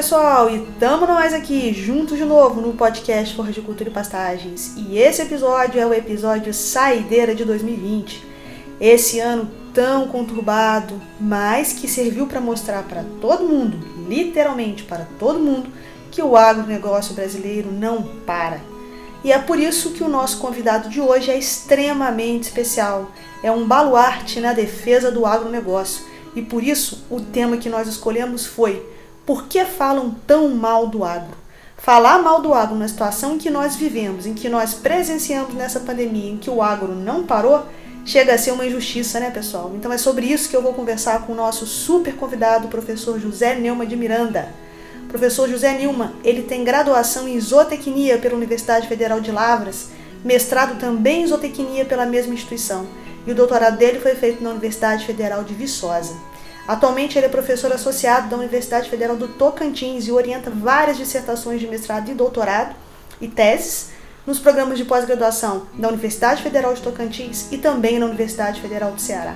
Pessoal, e tamo nós aqui juntos de novo no podcast Forra de Cultura e Pastagens. E esse episódio é o episódio Saideira de 2020. Esse ano tão conturbado, mas que serviu para mostrar para todo mundo, literalmente para todo mundo, que o agronegócio brasileiro não para. E é por isso que o nosso convidado de hoje é extremamente especial. É um baluarte na defesa do agronegócio. E por isso o tema que nós escolhemos foi por que falam tão mal do agro? Falar mal do agro na situação em que nós vivemos, em que nós presenciamos nessa pandemia, em que o agro não parou, chega a ser uma injustiça, né, pessoal? Então é sobre isso que eu vou conversar com o nosso super convidado, o professor José Neuma de Miranda. O professor José Nilma, ele tem graduação em zootecnia pela Universidade Federal de Lavras, mestrado também em zootecnia pela mesma instituição, e o doutorado dele foi feito na Universidade Federal de Viçosa. Atualmente ele é professor associado da Universidade Federal do Tocantins e orienta várias dissertações de mestrado e doutorado e teses nos programas de pós-graduação da Universidade Federal de Tocantins e também na Universidade Federal do Ceará.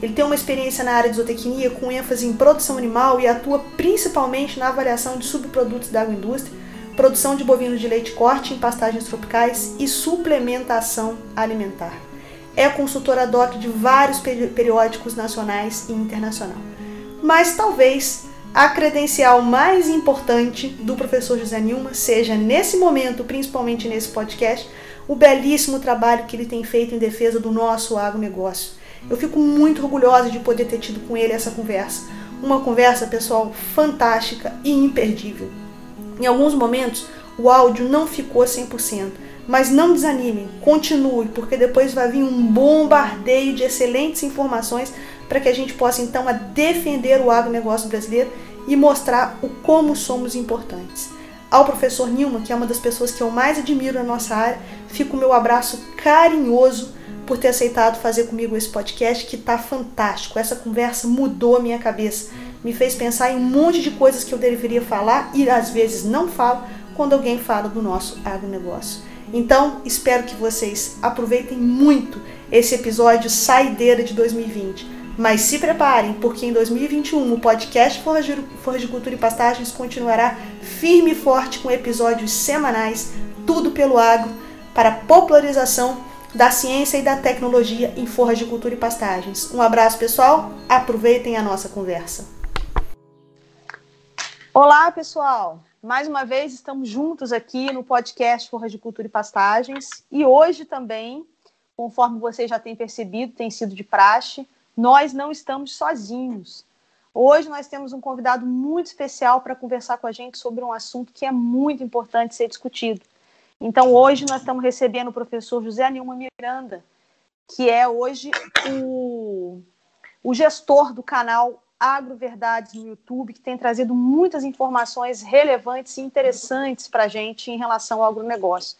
Ele tem uma experiência na área de zootecnia com ênfase em produção animal e atua principalmente na avaliação de subprodutos da agroindústria, produção de bovinos de leite corte em pastagens tropicais e suplementação alimentar é consultora doc de vários periódicos nacionais e internacional. Mas talvez a credencial mais importante do professor José Nilma seja, nesse momento, principalmente nesse podcast, o belíssimo trabalho que ele tem feito em defesa do nosso agronegócio. Eu fico muito orgulhosa de poder ter tido com ele essa conversa. Uma conversa, pessoal, fantástica e imperdível. Em alguns momentos, o áudio não ficou 100%, mas não desanime, continue, porque depois vai vir um bombardeio de excelentes informações para que a gente possa então defender o agronegócio brasileiro e mostrar o como somos importantes. Ao professor Nilma, que é uma das pessoas que eu mais admiro na nossa área, fica o meu abraço carinhoso por ter aceitado fazer comigo esse podcast que está fantástico. Essa conversa mudou a minha cabeça, me fez pensar em um monte de coisas que eu deveria falar e às vezes não falo quando alguém fala do nosso agronegócio. Então, espero que vocês aproveitem muito esse episódio Saideira de 2020. Mas se preparem, porque em 2021 o podcast Forra de Cultura e Pastagens continuará firme e forte com episódios semanais, tudo pelo agro, para popularização da ciência e da tecnologia em Forra de Cultura e Pastagens. Um abraço, pessoal. Aproveitem a nossa conversa. Olá, pessoal. Mais uma vez estamos juntos aqui no podcast Forra de Cultura e Pastagens e hoje também, conforme vocês já têm percebido, tem sido de praxe, nós não estamos sozinhos. Hoje nós temos um convidado muito especial para conversar com a gente sobre um assunto que é muito importante ser discutido. Então hoje nós estamos recebendo o professor José Nilma Miranda, que é hoje o, o gestor do canal Agroverdades no YouTube, que tem trazido muitas informações relevantes e interessantes para a gente em relação ao agronegócio.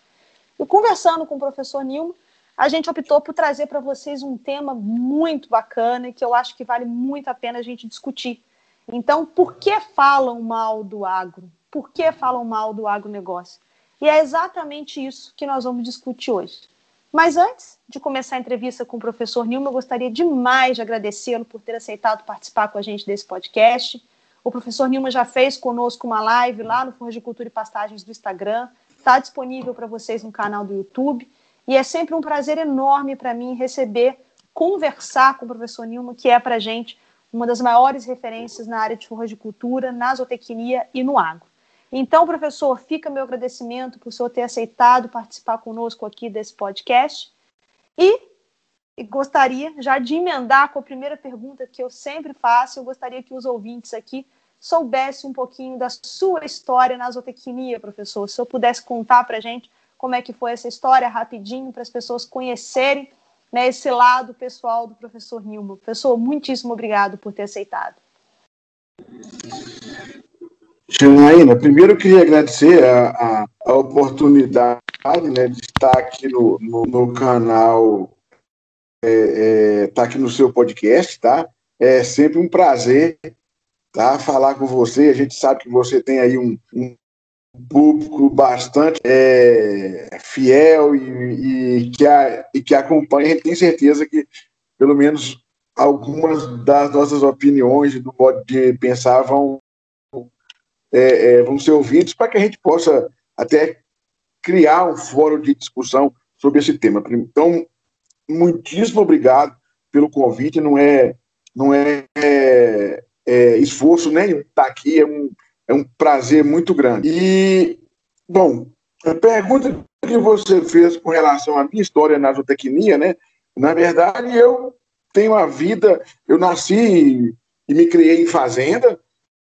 E conversando com o professor Nilma, a gente optou por trazer para vocês um tema muito bacana e que eu acho que vale muito a pena a gente discutir. Então, por que falam mal do agro? Por que falam mal do agronegócio? E é exatamente isso que nós vamos discutir hoje. Mas antes de começar a entrevista com o professor Nilma, eu gostaria demais de agradecê-lo por ter aceitado participar com a gente desse podcast. O professor Nilma já fez conosco uma live lá no Forra de Cultura e Pastagens do Instagram, está disponível para vocês no canal do YouTube. E é sempre um prazer enorme para mim receber, conversar com o professor Nilma, que é para a gente uma das maiores referências na área de cultura, na zootecnia e no agro. Então, professor, fica meu agradecimento por o senhor ter aceitado participar conosco aqui desse podcast. E, gostaria já de emendar com a primeira pergunta que eu sempre faço. Eu gostaria que os ouvintes aqui soubessem um pouquinho da sua história na zootecnia, professor. Se eu pudesse contar para a gente como é que foi essa história rapidinho, para as pessoas conhecerem né, esse lado pessoal do professor Nilma. Professor, muitíssimo obrigado por ter aceitado. Janaína, primeiro eu queria agradecer a, a, a oportunidade né, de estar aqui no, no, no canal, é, é, estar aqui no seu podcast, tá? É sempre um prazer tá, falar com você. A gente sabe que você tem aí um, um público bastante é, fiel e, e, que a, e que acompanha. A gente tem certeza que, pelo menos, algumas das nossas opiniões do modo de pensar vão é, é, vão ser ouvidos para que a gente possa até criar um fórum de discussão sobre esse tema. Então, muitíssimo obrigado pelo convite. Não é, não é, é, é esforço nenhum estar aqui, é um, é um prazer muito grande. E, bom, a pergunta que você fez com relação à minha história na zootecnia, né? Na verdade, eu tenho a vida, eu nasci e me criei em fazenda,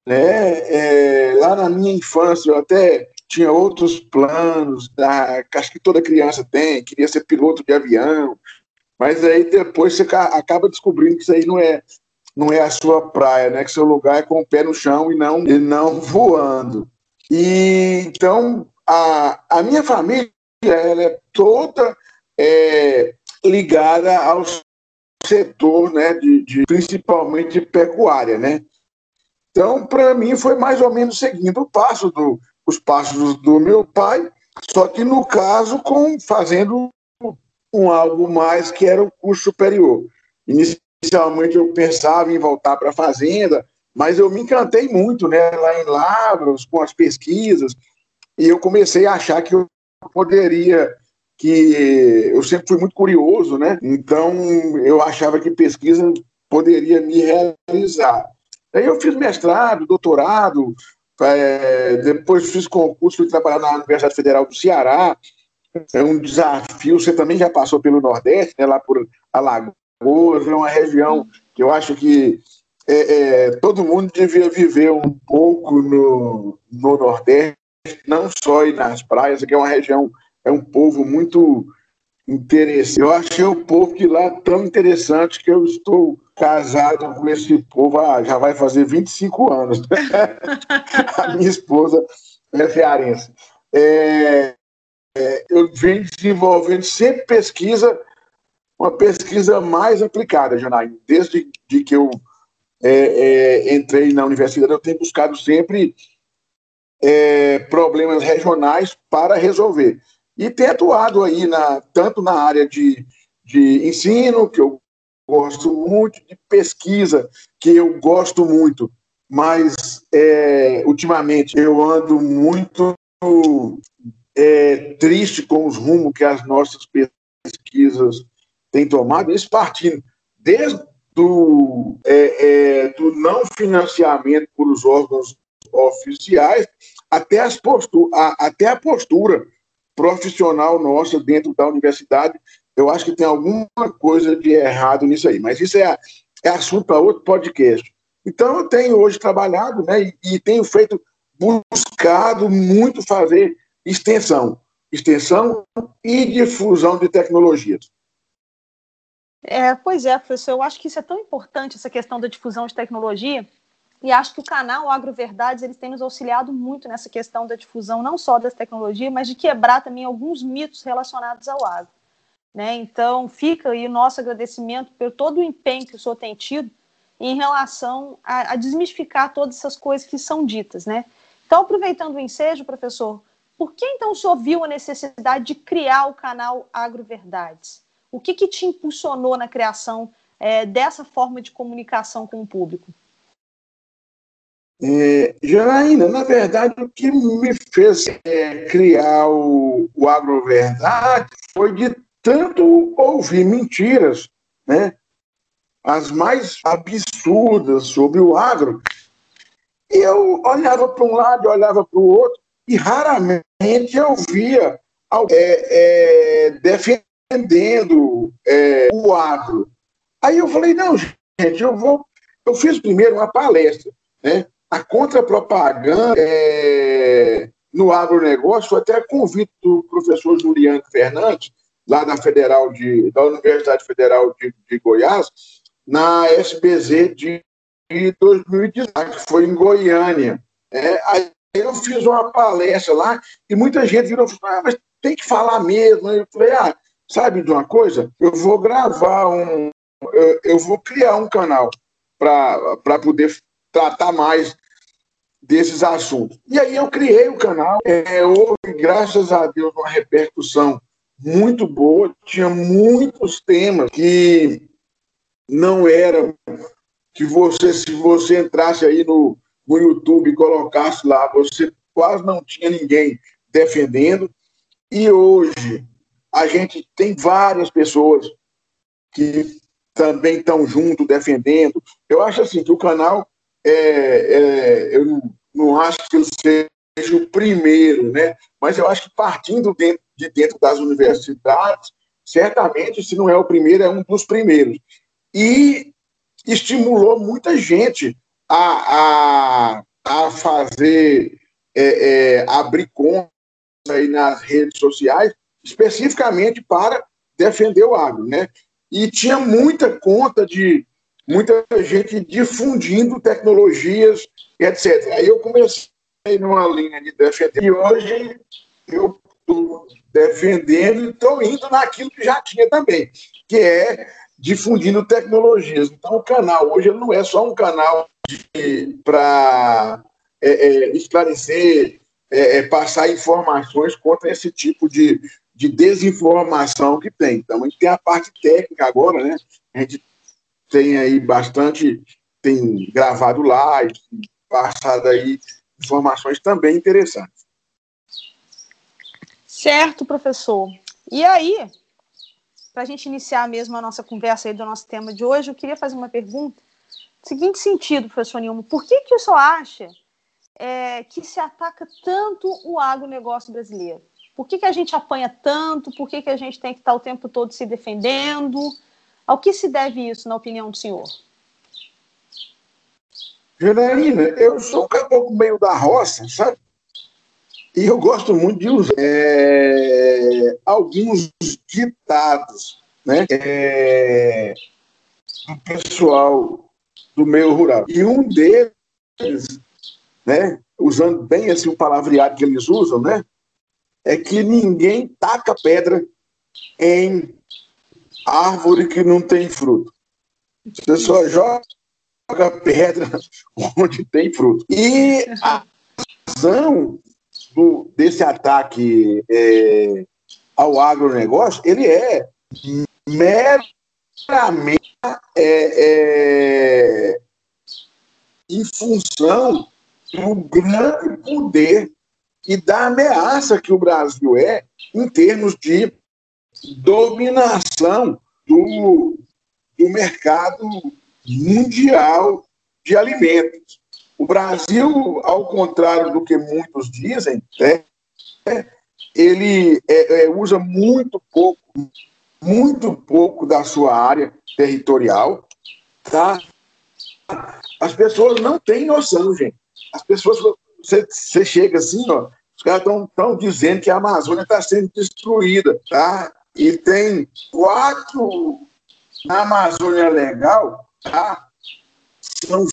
né? É, lá na minha infância eu até tinha outros planos, da, acho que toda criança tem, queria ser piloto de avião, mas aí depois você acaba descobrindo que isso aí não é não é a sua praia, né? Que seu lugar é com o pé no chão e não e não voando. E então a, a minha família ela é toda é, ligada ao setor, né? De, de principalmente de pecuária, né? Então, para mim, foi mais ou menos seguindo o passo do, os passos do meu pai, só que no caso, com fazendo um algo mais que era o curso superior. Inicialmente eu pensava em voltar para a fazenda, mas eu me encantei muito né, lá em Lavras, com as pesquisas, e eu comecei a achar que eu poderia, que eu sempre fui muito curioso, né? Então eu achava que pesquisa poderia me realizar. Aí eu fiz mestrado, doutorado, é, depois fiz concurso, fui trabalhar na Universidade Federal do Ceará. É um desafio. Você também já passou pelo Nordeste, né, lá por Alagoas, é uma região que eu acho que é, é, todo mundo devia viver um pouco no, no Nordeste, não só ir nas praias, que é uma região, é um povo muito interessante. Eu achei o povo de lá tão interessante que eu estou casado com esse povo há, já vai fazer 25 anos. a minha esposa é cearense. É, é, eu venho desenvolvendo sempre pesquisa, uma pesquisa mais aplicada, Janaína. Desde de que eu é, é, entrei na universidade, eu tenho buscado sempre é, problemas regionais para resolver. E tenho atuado aí na, tanto na área de, de ensino, que eu gosto muito, de pesquisa, que eu gosto muito, mas é, ultimamente eu ando muito é, triste com os rumos que as nossas pesquisas têm tomado, isso partindo desde do, é, é, do não financiamento por os órgãos oficiais até, as a, até a postura profissional nossa dentro da universidade eu acho que tem alguma coisa de errado nisso aí. Mas isso é, é assunto para outro podcast. Então, eu tenho hoje trabalhado né, e, e tenho feito, buscado muito fazer extensão. Extensão e difusão de tecnologias. É, pois é, professor, eu acho que isso é tão importante, essa questão da difusão de tecnologia, e acho que o canal Agroverdades eles tem nos auxiliado muito nessa questão da difusão, não só das tecnologias, mas de quebrar também alguns mitos relacionados ao agro. Né? Então, fica aí o nosso agradecimento por todo o empenho que o senhor tem tido em relação a, a desmistificar todas essas coisas que são ditas. Né? Então, aproveitando o ensejo, professor, por que então o senhor viu a necessidade de criar o canal Agroverdades? O que, que te impulsionou na criação é, dessa forma de comunicação com o público? É, na verdade, o que me fez é, criar o, o Agroverdade foi de tanto ouvir mentiras, né, as mais absurdas sobre o agro, e eu olhava para um lado, olhava para o outro, e raramente eu via é, é, defendendo é, o agro. Aí eu falei, não, gente, eu vou. Eu fiz primeiro uma palestra, né? A contrapropaganda é, no agronegócio, até convite do professor Juliano Fernandes, lá da Federal de, da Universidade Federal de, de Goiás, na SBZ de, de 2019, que foi em Goiânia. É, aí eu fiz uma palestra lá e muita gente virou e falou, ah, mas tem que falar mesmo. Eu falei, ah, sabe de uma coisa? Eu vou gravar um. Eu, eu vou criar um canal para poder tratar mais desses assuntos. E aí eu criei o canal, é, houve, graças a Deus, uma repercussão muito boa, tinha muitos temas que não eram que você, se você entrasse aí no, no YouTube e colocasse lá, você quase não tinha ninguém defendendo. E hoje a gente tem várias pessoas que também estão junto defendendo. Eu acho assim que o canal é, é, eu não, não acho que ele seja o primeiro, né? Mas eu acho que partindo dentro, de dentro das universidades, certamente, se não é o primeiro, é um dos primeiros. E estimulou muita gente a, a, a fazer, é, é, abrir contas aí nas redes sociais, especificamente para defender o agro, né? E tinha muita conta de muita gente difundindo tecnologias, etc. Aí eu comecei numa linha de defender, e hoje eu estou defendendo e estou indo naquilo que já tinha também, que é difundindo tecnologias. Então, o canal hoje não é só um canal para é, é, esclarecer, é, é, passar informações contra esse tipo de, de desinformação que tem. Então, a gente tem a parte técnica agora, né? A gente tem aí bastante, tem gravado live, passado aí informações também interessantes. Certo, professor. E aí, para a gente iniciar mesmo a nossa conversa aí do nosso tema de hoje, eu queria fazer uma pergunta. Seguinte sentido, professor Nilmo, por que, que o senhor acha é, que se ataca tanto o agronegócio brasileiro? Por que, que a gente apanha tanto? Por que, que a gente tem que estar o tempo todo se defendendo? Ao que se deve isso, na opinião do senhor? Janaína, eu sou um caboclo meio da roça, sabe? E eu gosto muito de usar é, alguns ditados né, é, do pessoal do meio rural. E um deles, né, usando bem assim o palavreado que eles usam, né, é que ninguém taca pedra em árvore que não tem fruto. Você só joga pedra onde tem fruto. E a razão do, desse ataque é, ao agronegócio, ele é meramente é, é, em função do grande poder e da ameaça que o Brasil é em termos de dominação do, do mercado mundial de alimentos. O Brasil, ao contrário do que muitos dizem, é, ele é, é, usa muito pouco, muito pouco da sua área territorial, tá? As pessoas não têm noção, gente. As pessoas, você, você chega assim, ó, os caras estão dizendo que a Amazônia está sendo destruída, tá? E tem quatro na Amazônia Legal, tá? São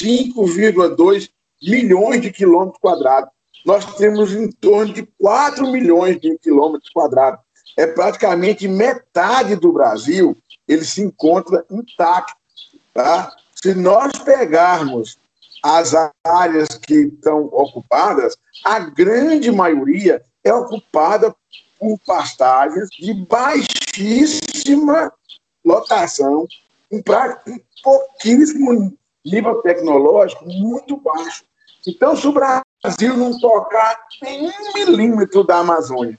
5,2 milhões de quilômetros quadrados. Nós temos em torno de 4 milhões de quilômetros quadrados. É praticamente metade do Brasil, ele se encontra intacto. Tá? Se nós pegarmos as áreas que estão ocupadas, a grande maioria é ocupada por pastagens de baixíssima lotação, um pouquíssimo nível tecnológico muito baixo. Então, se o Brasil não tocar em um milímetro da Amazônia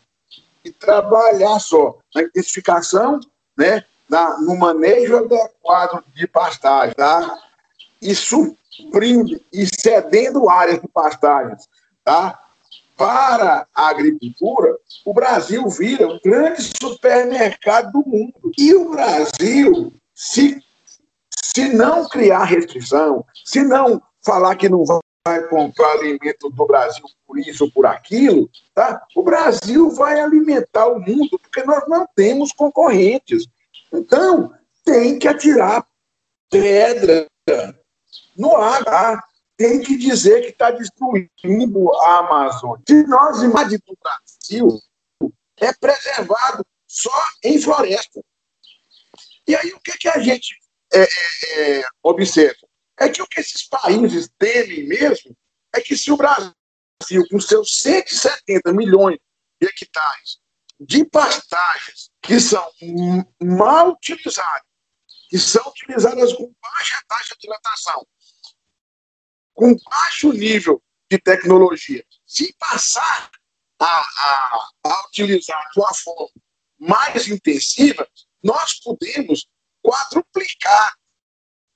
e trabalhar só na intensificação, né, na, no manejo adequado de pastagem, tá? e suprindo e cedendo áreas de pastagens tá? para a agricultura, o Brasil vira um grande supermercado do mundo. E o Brasil, se se não criar restrição, se não falar que não vai comprar alimento do Brasil por isso ou por aquilo, tá? o Brasil vai alimentar o mundo, porque nós não temos concorrentes. Então, tem que atirar pedra no ar. Tá? tem que dizer que está destruindo a Amazônia. Se nós imaginamos o Brasil, é preservado só em floresta. E aí o que, que a gente é, é, é, observa? É que o que esses países temem mesmo é que se o Brasil, com seus 170 milhões de hectares de pastagens que são mal utilizadas, que são utilizadas com baixa taxa de hidratação, com baixo nível de tecnologia, se passar a, a, a utilizar de uma forma mais intensiva, nós podemos quadruplicar,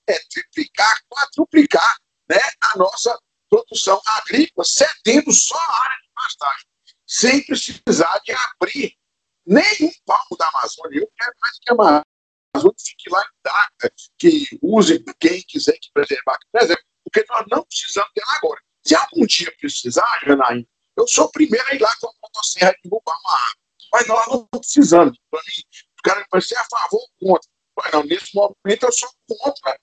é, triplicar, quadruplicar né, a nossa produção agrícola, cedendo só a área de pastagem, sem precisar de abrir nenhum palmo da Amazônia. Eu quero mais que a Amazônia fique lá intacta, que use quem quiser que preservar, que preserve, porque nós não precisamos dela agora. Se algum dia precisar, Janaína, eu sou o primeiro a ir lá com a motosserra derrubar uma árvore. Mas nós não precisamos. Para mim, o cara vai ser a favor ou contra. Mas não, nesse momento eu sou contra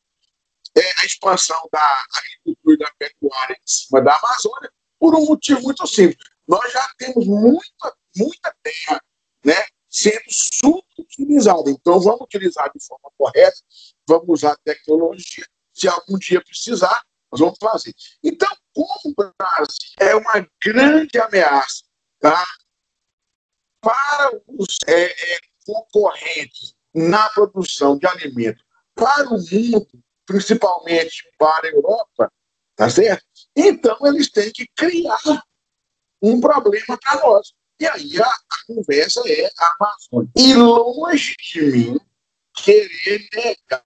é, a expansão da agricultura e da pecuária em cima da Amazônia, por um motivo muito simples. Nós já temos muita, muita terra né, sendo subutilizada. Então, vamos utilizar de forma correta, vamos usar tecnologia. Se algum dia precisar, nós vamos fazer. Então, como o Brasil é uma grande ameaça tá, para os é, é, concorrentes na produção de alimentos para o mundo, principalmente para a Europa, tá certo? Então, eles têm que criar um problema para nós. E aí a, conversa é a Amazônia. E longe de mim querer negar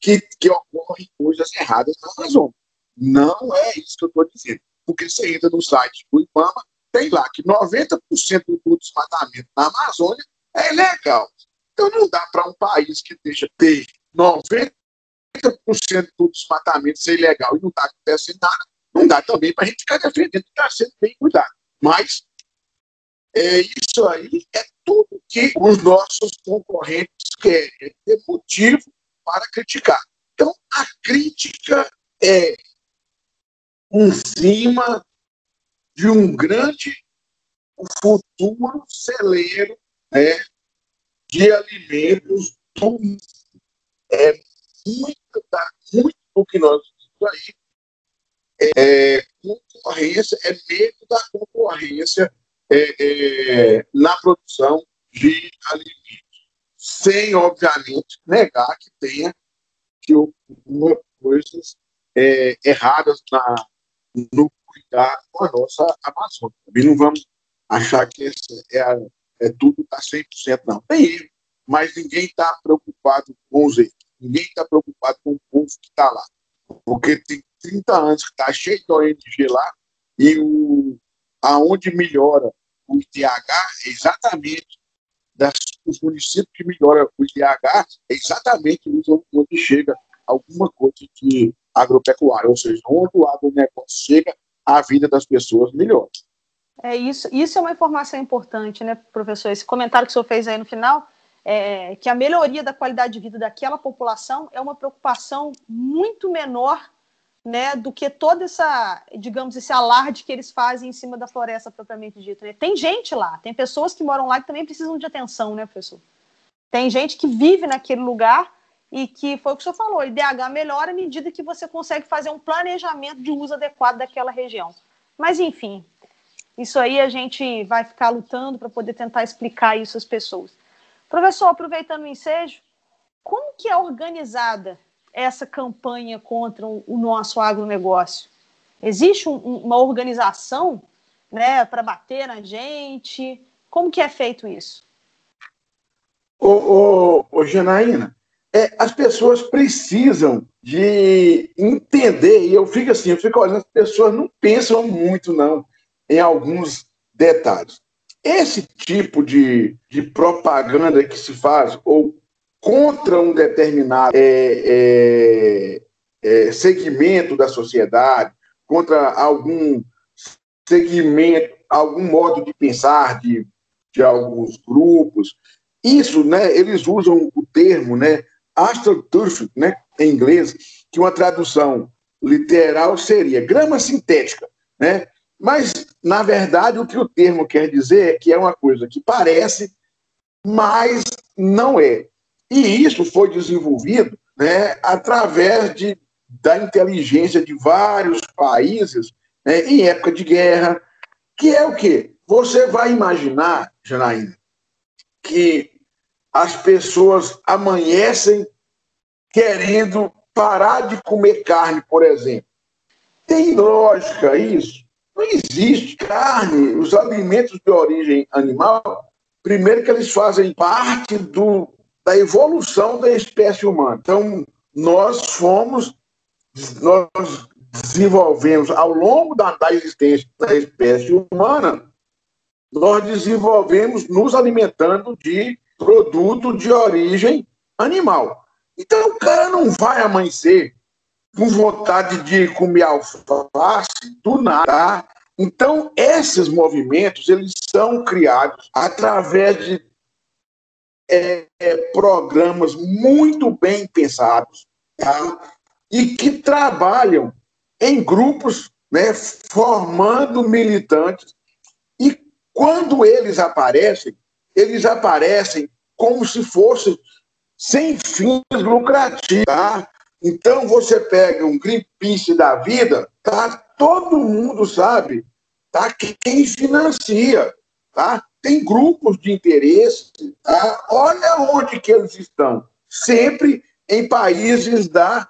que, que ocorrem coisas erradas na Amazônia. Não é isso que eu estou dizendo. Porque você entra no site do IBAMA, tem lá que 90% do desmatamento na Amazônia é ilegal. Então não dá para um país que deixa ter 90% do desmatamento ser ilegal e não está acontecendo nada, não dá também para a gente ficar defendendo que está sendo bem cuidado. Mas é, isso aí é tudo que os nossos concorrentes querem, é ter motivo para criticar. Então, a crítica é em cima de um grande futuro celeiro né, de alimentos do é muito, tá, muito do que nós vimos aí. É, concorrência, é medo da concorrência é, é, na produção de alimentos, sem, obviamente, negar que tenha que ocorrer coisas é, erradas na, no cuidado com a nossa Amazônia. Também não vamos achar que esse é, é tudo está 100%, não. Tem erro, mas ninguém está preocupado com os erros. Ninguém está preocupado com o povo que está lá. Porque tem 30 anos que está cheio de ONG lá e o, aonde melhora o IDH é exatamente das, os municípios que melhoram o IDH é exatamente onde chega alguma coisa de agropecuária, ou seja, onde o agronegócio chega, a vida das pessoas melhora. É isso, isso é uma informação importante, né, professor? Esse comentário que o senhor fez aí no final, é, que a melhoria da qualidade de vida daquela população é uma preocupação muito menor né, do que toda essa, digamos, esse alarde que eles fazem em cima da floresta propriamente dita. Né? Tem gente lá, tem pessoas que moram lá que também precisam de atenção, né, professor? Tem gente que vive naquele lugar e que foi o que o senhor falou, IDH melhora à medida que você consegue fazer um planejamento de uso adequado daquela região. Mas, enfim, isso aí a gente vai ficar lutando para poder tentar explicar isso às pessoas. Professor, aproveitando o ensejo, como que é organizada essa campanha contra o nosso agronegócio? Existe um, uma organização né, para bater na gente? Como que é feito isso? Ô, ô, ô Janaína, é, as pessoas precisam de entender, e eu fico assim, eu fico olhando, as pessoas não pensam muito, não, em alguns detalhes. Esse tipo de, de propaganda que se faz, ou contra um determinado é, é, é, segmento da sociedade, contra algum segmento, algum modo de pensar de, de alguns grupos. Isso, né, eles usam o termo, né, astroturf, né, em inglês, que uma tradução literal seria grama sintética, né? Mas, na verdade, o que o termo quer dizer é que é uma coisa que parece, mas não é. E isso foi desenvolvido né, através de, da inteligência de vários países né, em época de guerra, que é o quê? Você vai imaginar, Janaína, que as pessoas amanhecem querendo parar de comer carne, por exemplo. Tem lógica isso? Não existe carne. Os alimentos de origem animal, primeiro que eles fazem parte do, da evolução da espécie humana. Então, nós fomos, nós desenvolvemos ao longo da, da existência da espécie humana, nós desenvolvemos nos alimentando de produto de origem animal. Então o cara não vai amanhecer com vontade de comer alface do nada. Então esses movimentos eles são criados através de é, é, programas muito bem pensados tá? e que trabalham em grupos, né, formando militantes. E quando eles aparecem, eles aparecem como se fossem sem fins lucrativos. Tá? Então você pega um Greenpeace da vida, tá? todo mundo sabe tá? que quem financia. Tá? Tem grupos de interesse. Tá? Olha onde que eles estão. Sempre em países da,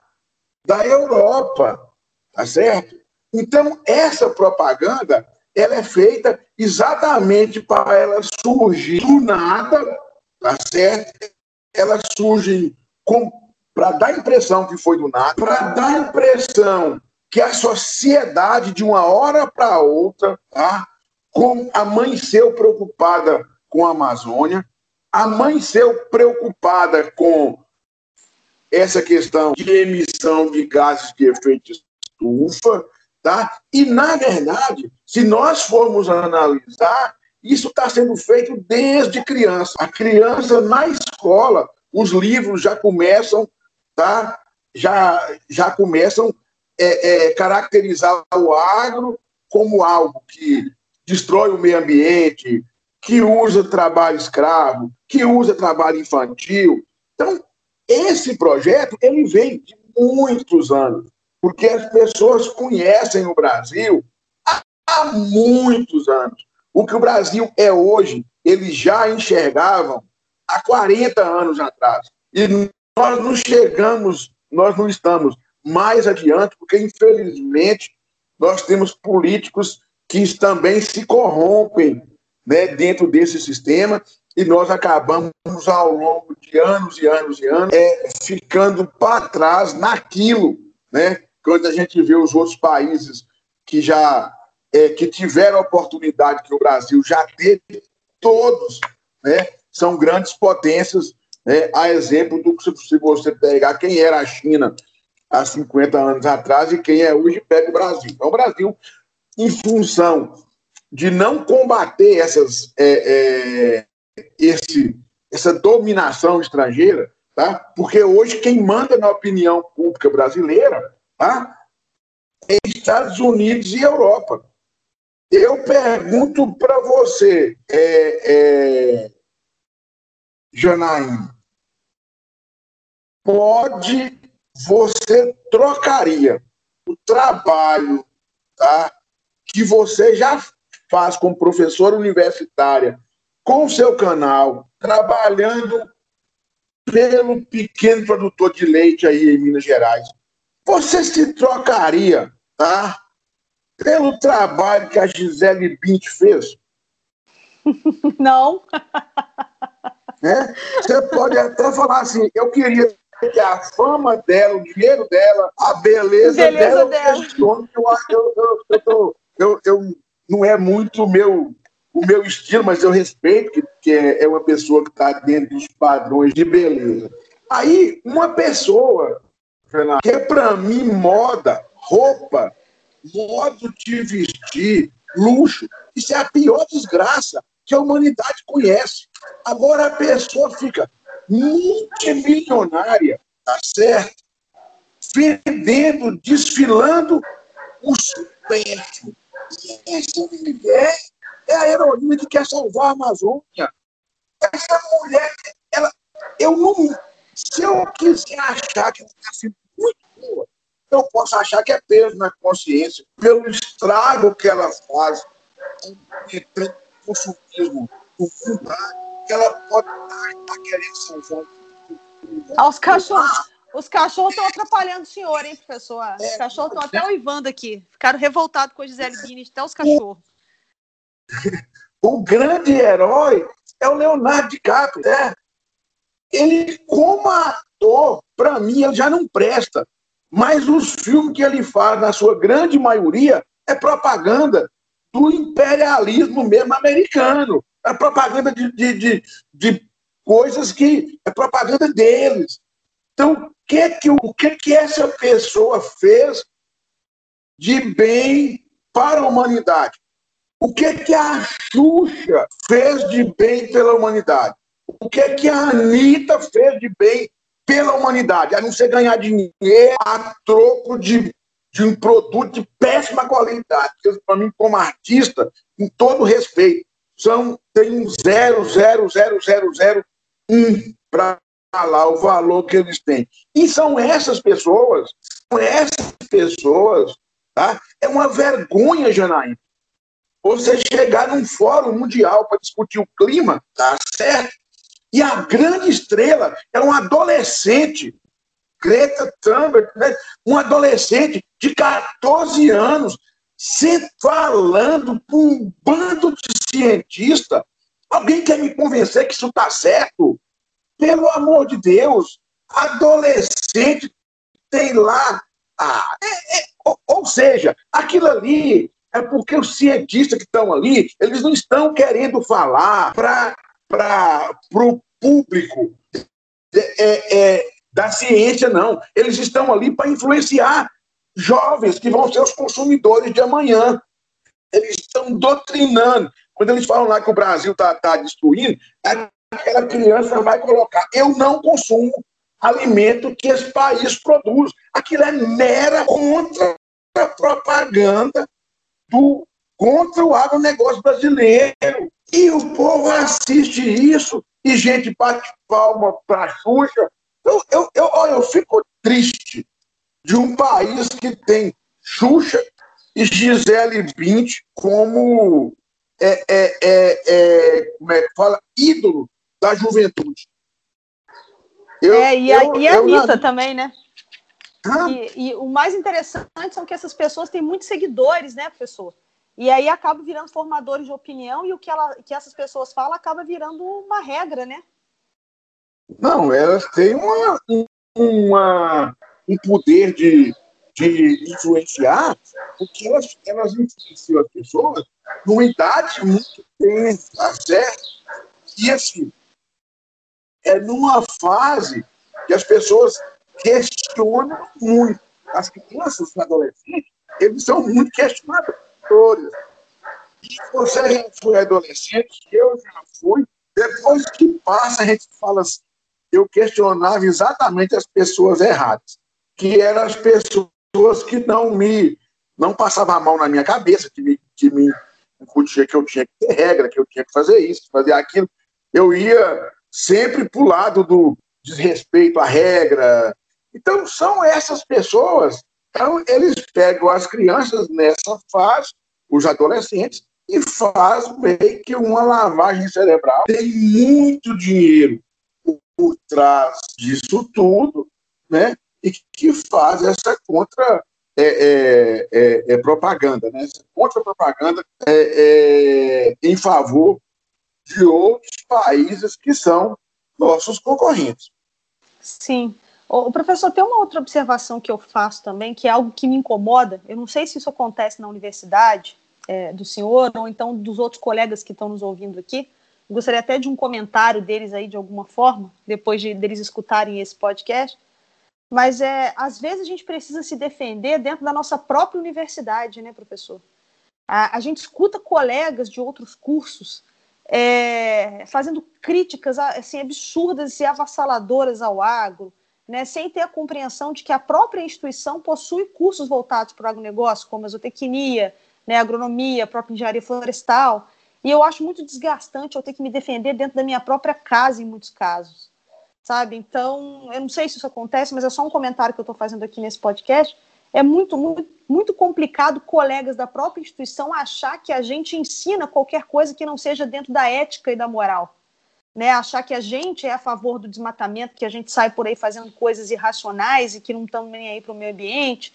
da Europa. Tá certo? Então, essa propaganda ela é feita exatamente para ela surgir do nada, tá certo? Ela surge para dar a impressão que foi do nada, para dar a impressão que a sociedade, de uma hora para outra, tá? com a mãe seu preocupada com a Amazônia, a mãe seu preocupada com essa questão de emissão de gases de efeito estufa, Tá? E, na verdade, se nós formos analisar, isso está sendo feito desde criança. A criança, na escola, os livros já começam, tá? já, já começam é, é, caracterizar o agro como algo que destrói o meio ambiente, que usa trabalho escravo, que usa trabalho infantil. Então, esse projeto ele vem de muitos anos porque as pessoas conhecem o Brasil há muitos anos. O que o Brasil é hoje, eles já enxergavam há 40 anos atrás. E nós não chegamos, nós não estamos mais adiante, porque, infelizmente, nós temos políticos que também se corrompem né, dentro desse sistema e nós acabamos, ao longo de anos e anos e anos, é, ficando para trás naquilo né, quando a gente vê os outros países que já é, que tiveram a oportunidade que o Brasil já teve, todos né, são grandes potências, né, a exemplo do que se você pegar quem era a China há 50 anos atrás e quem é hoje, pega o Brasil. Então, o Brasil, em função de não combater essas, é, é, esse, essa dominação estrangeira, tá? porque hoje quem manda na opinião pública brasileira tá? em Estados Unidos e Europa. Eu pergunto para você, é, é, Janaína, pode, você trocaria o trabalho tá, que você já faz como professora universitária com o seu canal, trabalhando pelo pequeno produtor de leite aí em Minas Gerais, você se trocaria, tá? Pelo trabalho que a Gisele Bint fez? Não. É? Você pode até falar assim, eu queria que a fama dela, o dinheiro dela, a beleza, beleza dela, dela. Eu, eu, eu, eu, eu, eu, não é muito o meu, o meu estilo, mas eu respeito que, que é uma pessoa que está dentro dos padrões de beleza. Aí, uma pessoa que é para mim moda, roupa, modo de vestir, luxo. Isso é a pior desgraça que a humanidade conhece. Agora a pessoa fica multimilionária, tá certo? vendendo, desfilando o supérfluo. Essa mulher é a heroína que quer salvar a Amazônia. Essa mulher, ela, eu não. Se eu quiser achar que sendo muito boa, eu posso achar que é peso na consciência, pelo estrago que ela faz, o consumismo do mundo, que ela pode estar querendo salvar. Ah, os cachorros. Os cachorros estão atrapalhando o senhor, hein, professor? Os é, cachorros estão até uivando aqui. Ficaram revoltados com a Gisele Bini, até os cachorros. O grande herói é o Leonardo DiCaprio, né? Ele, como ator, para mim, ele já não presta. Mas os filmes que ele faz, na sua grande maioria, é propaganda do imperialismo mesmo americano. É propaganda de, de, de, de coisas que é propaganda deles. Então, que que, o que, que essa pessoa fez de bem para a humanidade? O que, que a Xuxa fez de bem pela humanidade? O que, que a Anitta fez de bem pela humanidade? A não ser ganhar dinheiro a troco de, de um produto de péssima qualidade. Para mim, como artista, com todo respeito, são, tem um para lá o valor que eles têm. E são essas pessoas, são essas pessoas, tá? É uma vergonha, Janaína, você chegar num fórum mundial para discutir o clima, tá certo? E a grande estrela é um adolescente, Greta Thunberg, né? um adolescente de 14 anos, se falando com um bando de cientistas. Alguém quer me convencer que isso está certo? Pelo amor de Deus, adolescente tem lá. Ah, é, é, ou, ou seja, aquilo ali é porque os cientistas que estão ali, eles não estão querendo falar para o público é, é, da ciência, não. Eles estão ali para influenciar jovens que vão ser os consumidores de amanhã. Eles estão doutrinando. Quando eles falam lá que o Brasil está tá destruindo, aquela criança vai colocar: eu não consumo alimento que esse país produz. Aquilo é mera contra-propaganda do, contra o agronegócio brasileiro. E o povo assiste isso e gente bate palma para a Xuxa. Eu, eu, eu, eu fico triste de um país que tem Xuxa e Gisele Bint como é, é, é, é, como é que fala? ídolo da juventude. Eu, é, e a, eu, e a Anitta também, né? E, e, o mais interessante são que essas pessoas têm muitos seguidores, né, professor? E aí acabam virando formadores de opinião e o que, ela, que essas pessoas falam acaba virando uma regra, né? Não, elas têm uma, uma, um poder de, de influenciar, porque elas, elas influenciam as pessoas numa idade muito tensa, tá certo? E assim, é numa fase que as pessoas questionam muito. As crianças e adolescentes, eles são muito questionadores. E você já foi adolescente, eu já fui. Depois que passa, a gente fala assim, eu questionava exatamente as pessoas erradas, que eram as pessoas que não me não passavam a mão na minha cabeça, que me, que me incutia que eu tinha que ter regra, que eu tinha que fazer isso, fazer aquilo. Eu ia sempre para o lado do desrespeito à regra, então, são essas pessoas, então, eles pegam as crianças nessa fase, os adolescentes, e faz meio que uma lavagem cerebral. Tem muito dinheiro por trás disso tudo, né? E que faz essa contra é, é, é, é propaganda, né? Essa contra propaganda é, é, em favor de outros países que são nossos concorrentes. Sim. O professor, tem uma outra observação que eu faço também, que é algo que me incomoda. Eu não sei se isso acontece na universidade do senhor ou então dos outros colegas que estão nos ouvindo aqui. Gostaria até de um comentário deles aí de alguma forma, depois de deles escutarem esse podcast. Mas é, às vezes a gente precisa se defender dentro da nossa própria universidade, né, professor? A, a gente escuta colegas de outros cursos é, fazendo críticas assim absurdas e avassaladoras ao agro, né, sem ter a compreensão de que a própria instituição possui cursos voltados para o agronegócio, como a zootecnia, né, agronomia, própria engenharia florestal. E eu acho muito desgastante eu ter que me defender dentro da minha própria casa, em muitos casos. Sabe? Então, eu não sei se isso acontece, mas é só um comentário que eu estou fazendo aqui nesse podcast. É muito, muito, muito complicado colegas da própria instituição achar que a gente ensina qualquer coisa que não seja dentro da ética e da moral né, achar que a gente é a favor do desmatamento, que a gente sai por aí fazendo coisas irracionais e que não estamos nem aí para o meio ambiente.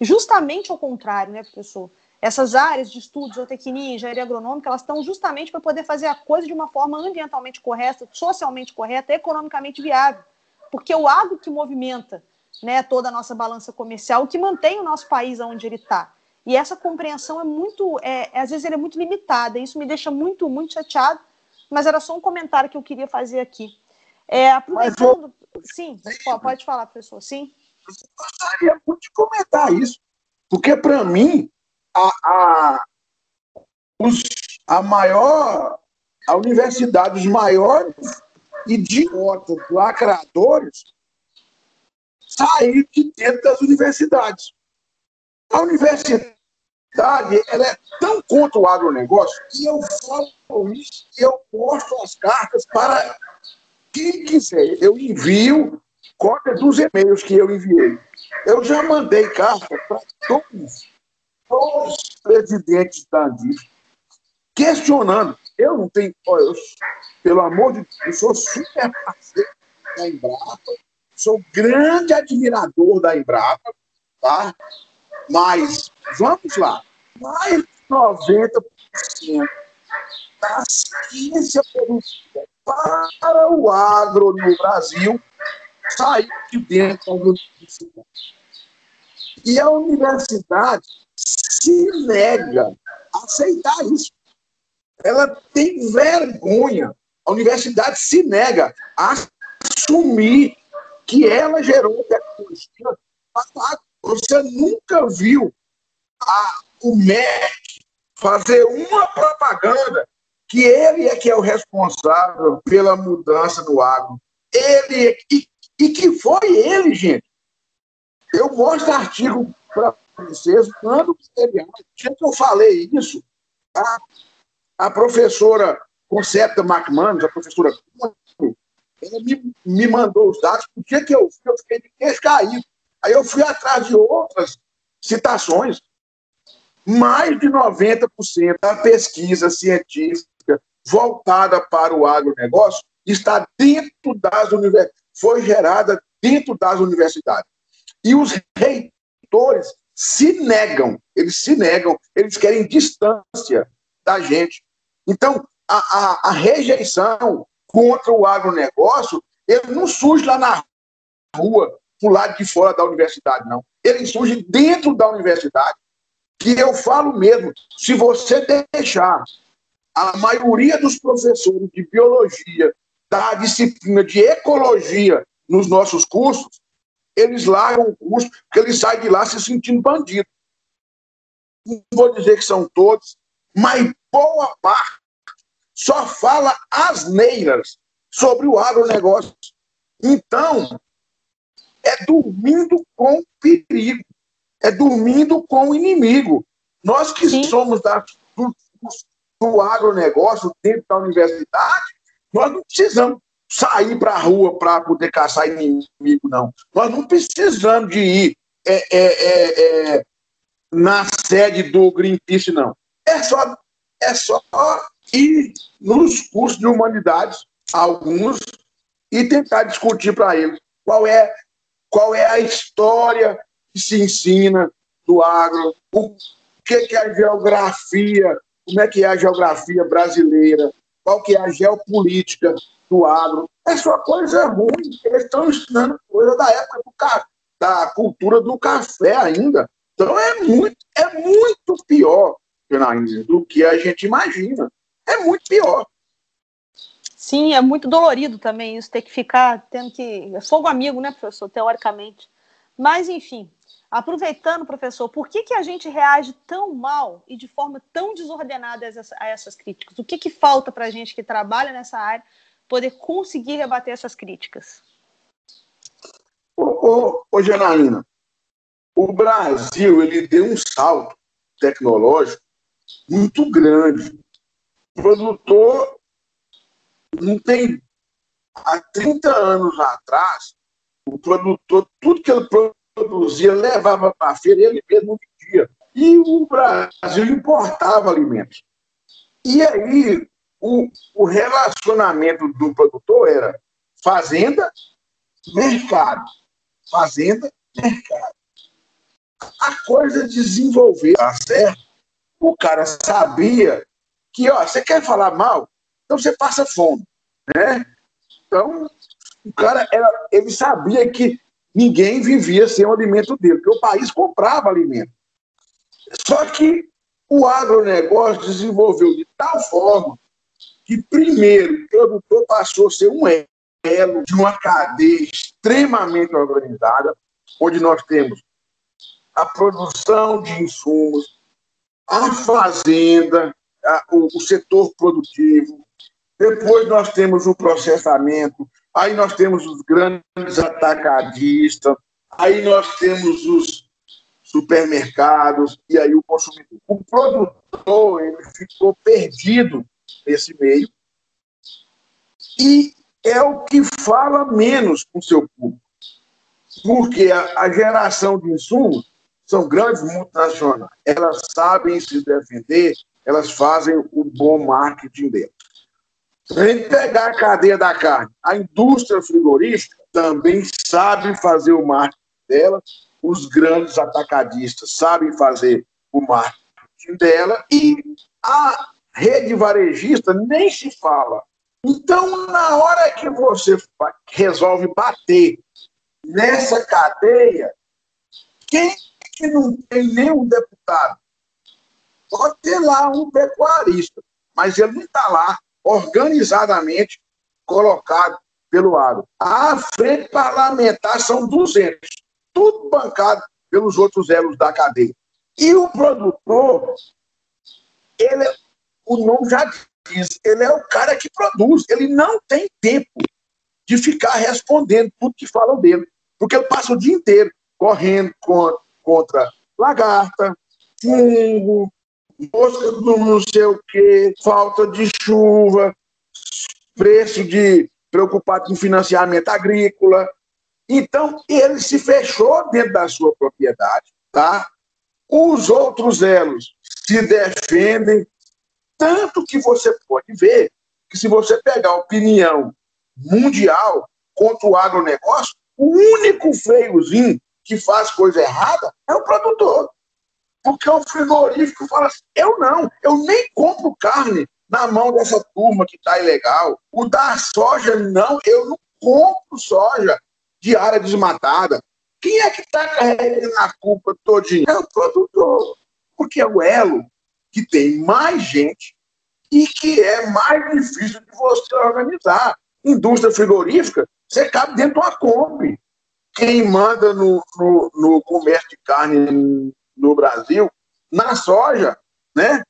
Justamente ao contrário, né, professor? Essas áreas de estudos, zootecnia, engenharia agronômica, elas estão justamente para poder fazer a coisa de uma forma ambientalmente correta, socialmente correta, economicamente viável. Porque o agro que movimenta né, toda a nossa balança comercial, o que mantém o nosso país onde ele está. E essa compreensão é muito, é, às vezes, é muito limitada. Isso me deixa muito, muito chateado, mas era só um comentário que eu queria fazer aqui. É, aproveitando. Sim, pode falar, professor. Sim. Eu gostaria muito de comentar isso, porque, para mim, a, a, os, a maior. A universidade, os maiores idiotas, lacradores, saíram de dentro das universidades. A universidade ela é tão contra o agronegócio que eu falo isso e eu posto as cartas para quem quiser. Eu envio cópia dos e-mails que eu enviei. Eu já mandei carta para todos, todos os presidentes da Andif, questionando. Eu não tenho. Eu, pelo amor de Deus, eu sou super parceiro da Embrapa, sou grande admirador da Embrapa, tá? Mas, vamos lá, mais de 90% da ciência produzida para o agro no Brasil saiu de dentro da universidade. E a universidade se nega a aceitar isso. Ela tem vergonha. A universidade se nega a assumir que ela gerou tecnologia você nunca viu a, o MEC fazer uma propaganda que ele é que é o responsável pela mudança do agro. Ele e, e que foi ele, gente. Eu mostro artigo para mando material. Tinha que eu falei isso, a, a professora Concepta McManus, a professora ela me, me mandou os dados, por que, eu, eu fiquei de queixo caído. Aí eu fui atrás de outras citações. Mais de 90% da pesquisa científica voltada para o agronegócio está dentro das universidades, foi gerada dentro das universidades. E os reitores se negam, eles se negam, eles querem distância da gente. Então, a, a, a rejeição contra o agronegócio, ele não surge lá na rua, para o lado de fora da universidade, não. Ele surge dentro da universidade. Que eu falo mesmo, se você deixar a maioria dos professores de biologia da disciplina de ecologia nos nossos cursos, eles largam o curso porque eles saem de lá se sentindo bandido. Não vou dizer que são todos, mas boa parte só fala asneiras sobre o agronegócio. Então, é dormindo com perigo, é dormindo com o inimigo. Nós que Sim. somos da, do, do agronegócio dentro da universidade, nós não precisamos sair para a rua para poder caçar inimigo, não. Nós não precisamos de ir é, é, é, é, na sede do Greenpeace, não. É só, é só ir nos cursos de humanidades, alguns, e tentar discutir para eles qual é qual é a história que se ensina do agro, o que, que é a geografia, como é que é a geografia brasileira, qual que é a geopolítica do agro. É só coisa ruim. Eles estão ensinando coisa da época do, da cultura do café ainda. Então é muito, é muito pior, do que a gente imagina. É muito pior. Sim, é muito dolorido também isso, ter que ficar tendo que. É fogo amigo, né, professor, teoricamente. Mas, enfim, aproveitando, professor, por que, que a gente reage tão mal e de forma tão desordenada a essas críticas? O que, que falta para a gente que trabalha nessa área poder conseguir rebater essas críticas? Ô, ô, Janaína, o Brasil ele deu um salto tecnológico muito grande. O produtor não tem. Há 30 anos atrás, o produtor, tudo que ele produzia, levava para a feira ele mesmo vendia. E o Brasil importava alimentos. E aí, o, o relacionamento do produtor era fazenda, mercado. Fazenda, mercado. A coisa desenvolveu, tá certo? O cara sabia que, ó, você quer falar mal? Então você passa fome, né? Então, o cara, era, ele sabia que ninguém vivia sem o alimento dele, porque o país comprava alimento. Só que o agronegócio desenvolveu de tal forma que, primeiro, o produtor passou a ser um elo de uma cadeia extremamente organizada, onde nós temos a produção de insumos, a fazenda, a, o, o setor produtivo, depois nós temos o processamento, aí nós temos os grandes atacadistas, aí nós temos os supermercados e aí o consumidor. O produtor ele ficou perdido nesse meio e é o que fala menos com seu público. Porque a, a geração de insumos são grandes multinacionais. Elas sabem se defender, elas fazem o bom marketing delas. Se a gente pegar a cadeia da carne, a indústria frigorífica também sabe fazer o marketing dela, os grandes atacadistas sabem fazer o marketing dela e a rede varejista nem se fala. Então, na hora que você resolve bater nessa cadeia, quem que não tem nenhum deputado? Pode ter lá um pecuarista, mas ele não está lá organizadamente colocado pelo agro. A frente parlamentar são 200, tudo bancado pelos outros elos da cadeia. E o produtor, ele, o nome já diz, ele é o cara que produz, ele não tem tempo de ficar respondendo tudo que falam dele, porque ele passa o dia inteiro correndo contra, contra lagarta, fungo, mosca do não sei o quê, falta de chuva, preço de preocupado com financiamento agrícola. Então, ele se fechou dentro da sua propriedade, tá? Os outros elos se defendem, tanto que você pode ver que se você pegar a opinião mundial contra o agronegócio, o único feiozinho que faz coisa errada é o produtor. Porque o frigorífico fala assim: eu não, eu nem compro carne na mão dessa turma que está ilegal. O da soja, não, eu não compro soja de área desmatada. Quem é que está carregando a culpa todinha? É o produtor. Porque é o elo que tem mais gente e que é mais difícil de você organizar. Indústria frigorífica, você cabe dentro de uma Kombi. Quem manda no, no, no comércio de carne no Brasil, na soja, né?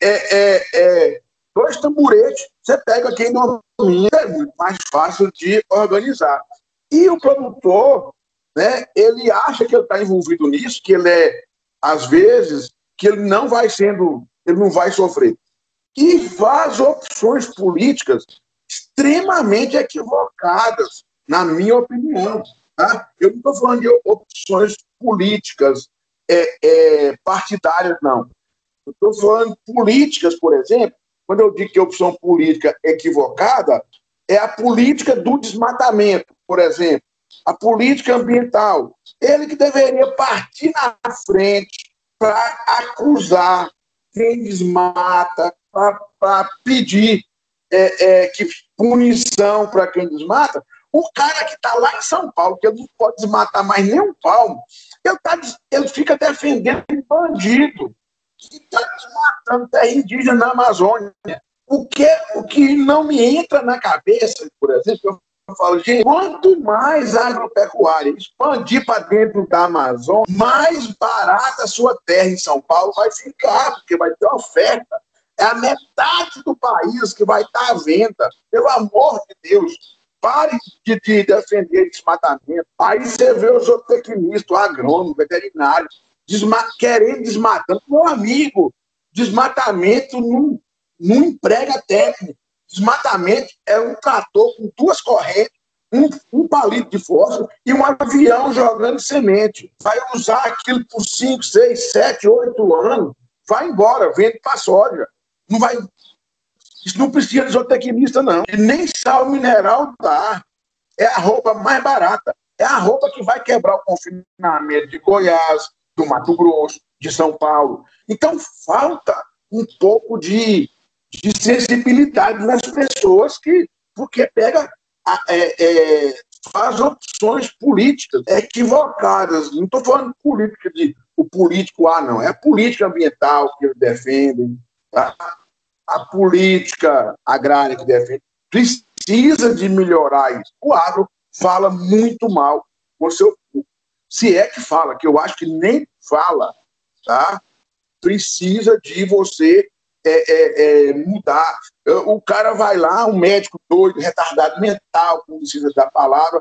É, é, é dois tamburetes, você pega quem domina, é muito mais fácil de organizar. E o produtor, né, ele acha que ele está envolvido nisso, que ele é, às vezes, que ele não vai sendo, ele não vai sofrer. E faz opções políticas extremamente equivocadas, na minha opinião. Tá? Eu não estou falando de opções políticas é, é, partidárias, não. Eu estou falando políticas, por exemplo. Quando eu digo que a opção política equivocada, é a política do desmatamento, por exemplo, a política ambiental. Ele que deveria partir na frente para acusar quem desmata, para pedir é, é, que punição para quem desmata. O cara que está lá em São Paulo, que não pode desmatar mais nem um palmo, ele, tá, ele fica defendendo bandido que está desmatando terra indígena na Amazônia. O que, o que não me entra na cabeça, por exemplo, eu falo, gente, quanto mais agropecuária expandir para dentro da Amazônia, mais barata a sua terra em São Paulo vai ficar, porque vai ter oferta. É a metade do país que vai estar à venda. Pelo amor de Deus, Pare de, de defender desmatamento. Aí você vê os zootecnistas, o agrônomo, o veterinário, desma querendo desmatando. Meu amigo, desmatamento não, não emprega técnico. Desmatamento é um trator com duas correntes, um, um palito de fósforo e um avião jogando semente. Vai usar aquilo por 5, 6, 7, 8 anos. Vai embora, vende para soja. Não vai isso não precisa de zootecnista, não. E nem sal mineral dá. É a roupa mais barata. É a roupa que vai quebrar o confinamento de Goiás, do Mato Grosso, de São Paulo. Então, falta um pouco de, de sensibilidade nas pessoas que, porque pega, é, é, faz opções políticas equivocadas. Não estou falando política de o político A, não. É a política ambiental que eles defendem. Tá? a política agrária que defende precisa de melhorar isso. O agro fala muito mal com seu Se é que fala, que eu acho que nem fala, tá? Precisa de você é, é, é, mudar. O cara vai lá, um médico doido, retardado mental, como precisa da palavra,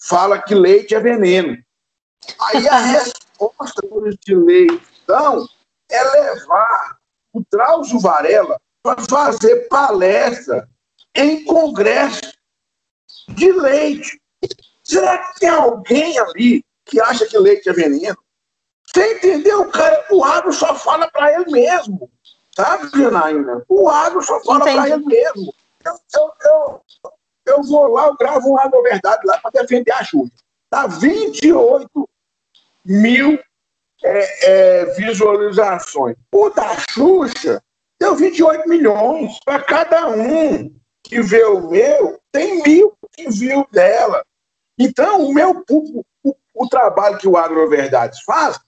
fala que leite é veneno. Aí a resposta de leite, então, é levar o Drauzio Varela para fazer palestra em congresso de leite. Será que tem alguém ali que acha que leite é veneno? Você entendeu? O cara, o agro só fala para ele mesmo. Sabe, Janaína? O agro só fala para ele mesmo. Eu, eu, eu, eu, vou lá, eu gravo um Agro Verdade lá para defender a Xuxa. Dá 28 mil é, é, visualizações. O da Xuxa Deu 28 milhões para cada um que vê o meu, tem mil que viu dela. Então, o meu o, o, o trabalho que o Agroverdades faz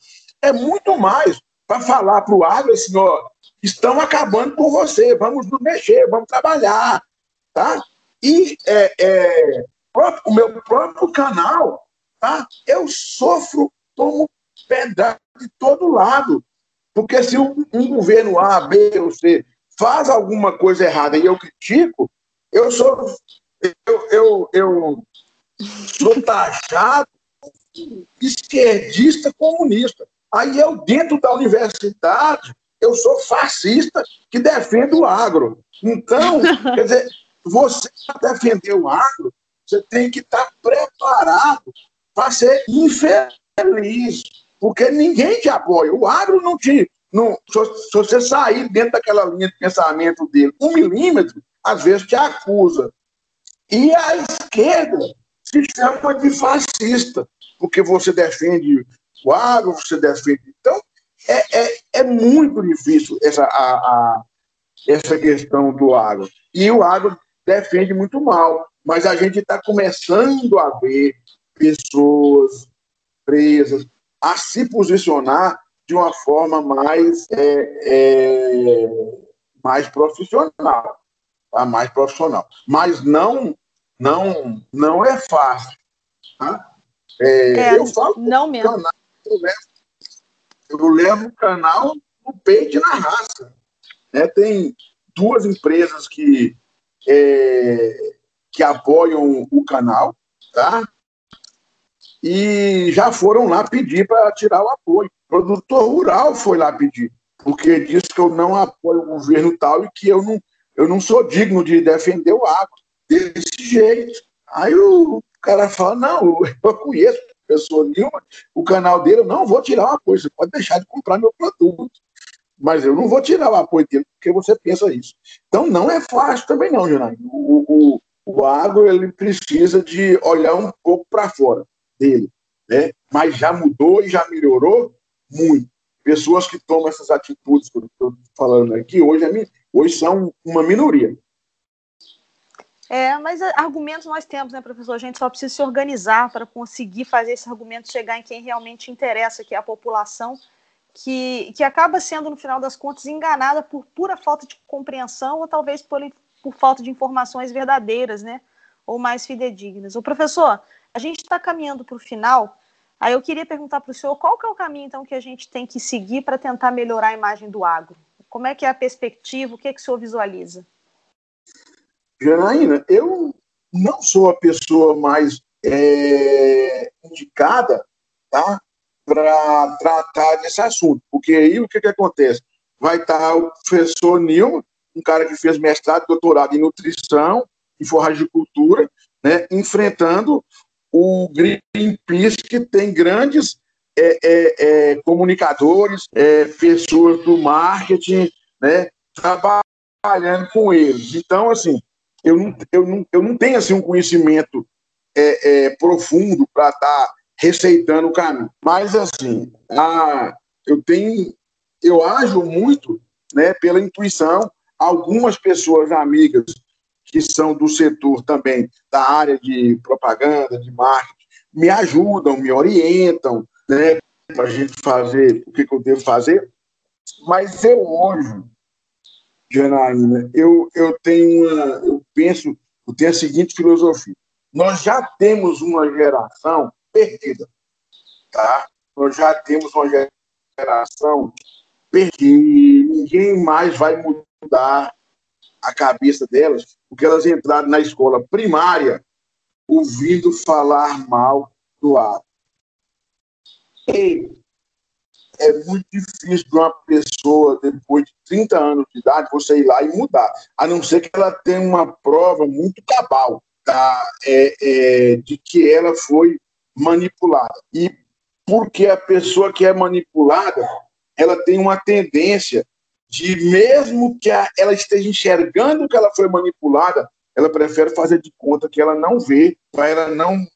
é muito mais para falar para o agro assim, ó, estão acabando com você, vamos nos mexer, vamos trabalhar, tá? E é, é, o meu próprio canal, tá? Eu sofro como pedaço de todo lado. Porque se um, um governo A, B ou C faz alguma coisa errada e eu critico, eu sou eu, eu, eu sou taxado esquerdista comunista. Aí eu, dentro da universidade, eu sou fascista que defende o agro. Então, quer dizer, você para defender o agro, você tem que estar preparado para ser infeliz porque ninguém te apoia. O agro não te. Não, se, você sair dentro daquela linha de pensamento dele um milímetro, às vezes te acusa. E a esquerda se chama de fascista, porque você defende o agro, você defende. Então, é, é, é muito difícil essa, a, a, essa questão do agro. E o agro defende muito mal, mas a gente está começando a ver pessoas, empresas, a se posicionar de uma forma mais, é, é, mais profissional, tá? mais profissional. Mas não, não, não é fácil. Tá? É, é, eu falo não mesmo. Eu, levo, eu levo o canal no peito e na raça. Né? Tem duas empresas que, é, que apoiam o canal, tá? e já foram lá pedir para tirar o apoio. O produtor rural foi lá pedir, porque disse que eu não apoio o governo tal e que eu não, eu não sou digno de defender o agro desse jeito. Aí o cara fala: não, eu conheço pessoa nenhuma, o canal dele, eu não vou tirar o apoio, você pode deixar de comprar meu produto. Mas eu não vou tirar o apoio dele porque você pensa isso. Então não é fácil também não, Janaína. O, o, o agro ele precisa de olhar um pouco para fora dele, né? mas já mudou e já melhorou muito. Pessoas que tomam essas atitudes que eu estou falando aqui, hoje, é, hoje são uma minoria. É, mas argumentos nós temos, né, professor? A gente só precisa se organizar para conseguir fazer esse argumento chegar em quem realmente interessa, que é a população, que, que acaba sendo, no final das contas, enganada por pura falta de compreensão ou talvez por, por falta de informações verdadeiras, né? Ou mais fidedignas. O professor, a gente está caminhando para o final. Aí eu queria perguntar para o senhor qual que é o caminho então que a gente tem que seguir para tentar melhorar a imagem do agro? Como é que é a perspectiva? O que, é que o senhor visualiza? Janaína, eu, não sou a pessoa mais é, indicada tá, para tratar desse assunto, porque aí o que, que acontece? Vai estar o professor Nilma, um cara que fez mestrado, doutorado em nutrição e forragicultura, né, enfrentando o Greenpeace, que tem grandes é, é, é, comunicadores, é, pessoas do marketing, né, trabalhando com eles. Então, assim, eu não, eu não, eu não tenho assim, um conhecimento é, é, profundo para estar tá receitando o caminho. Mas, assim, a, eu tenho, eu ajo muito né, pela intuição. Algumas pessoas amigas que são do setor também da área de propaganda, de marketing, me ajudam, me orientam, né, para a gente fazer o que, que, eu devo fazer. Mas eu hoje, Janaína, eu, eu tenho uma, eu penso, eu tenho a seguinte filosofia. Nós já temos uma geração perdida, tá? Nós já temos uma geração perdida. Ninguém mais vai mudar a cabeça delas, porque elas entraram na escola primária ouvindo falar mal do ato. E é muito difícil de uma pessoa, depois de 30 anos de idade, você ir lá e mudar, a não ser que ela tenha uma prova muito cabal tá? é, é, de que ela foi manipulada. E porque a pessoa que é manipulada, ela tem uma tendência de, mesmo que a, ela esteja enxergando que ela foi manipulada, ela prefere fazer de conta que ela não vê, para ela não,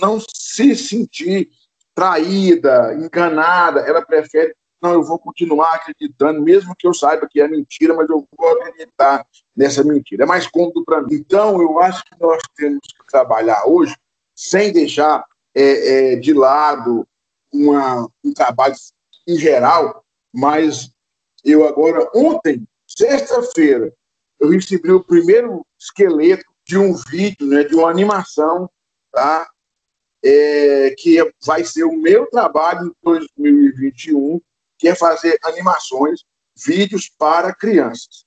não se sentir traída, enganada, ela prefere, não, eu vou continuar acreditando, mesmo que eu saiba que é mentira, mas eu vou acreditar nessa mentira. É mais cômodo para mim. Então, eu acho que nós temos que trabalhar hoje sem deixar é, é, de lado uma, um trabalho em geral, mas eu agora, ontem, sexta-feira, eu recebi o primeiro esqueleto de um vídeo, né, de uma animação, tá? é, que vai ser o meu trabalho em 2021, que é fazer animações, vídeos para crianças.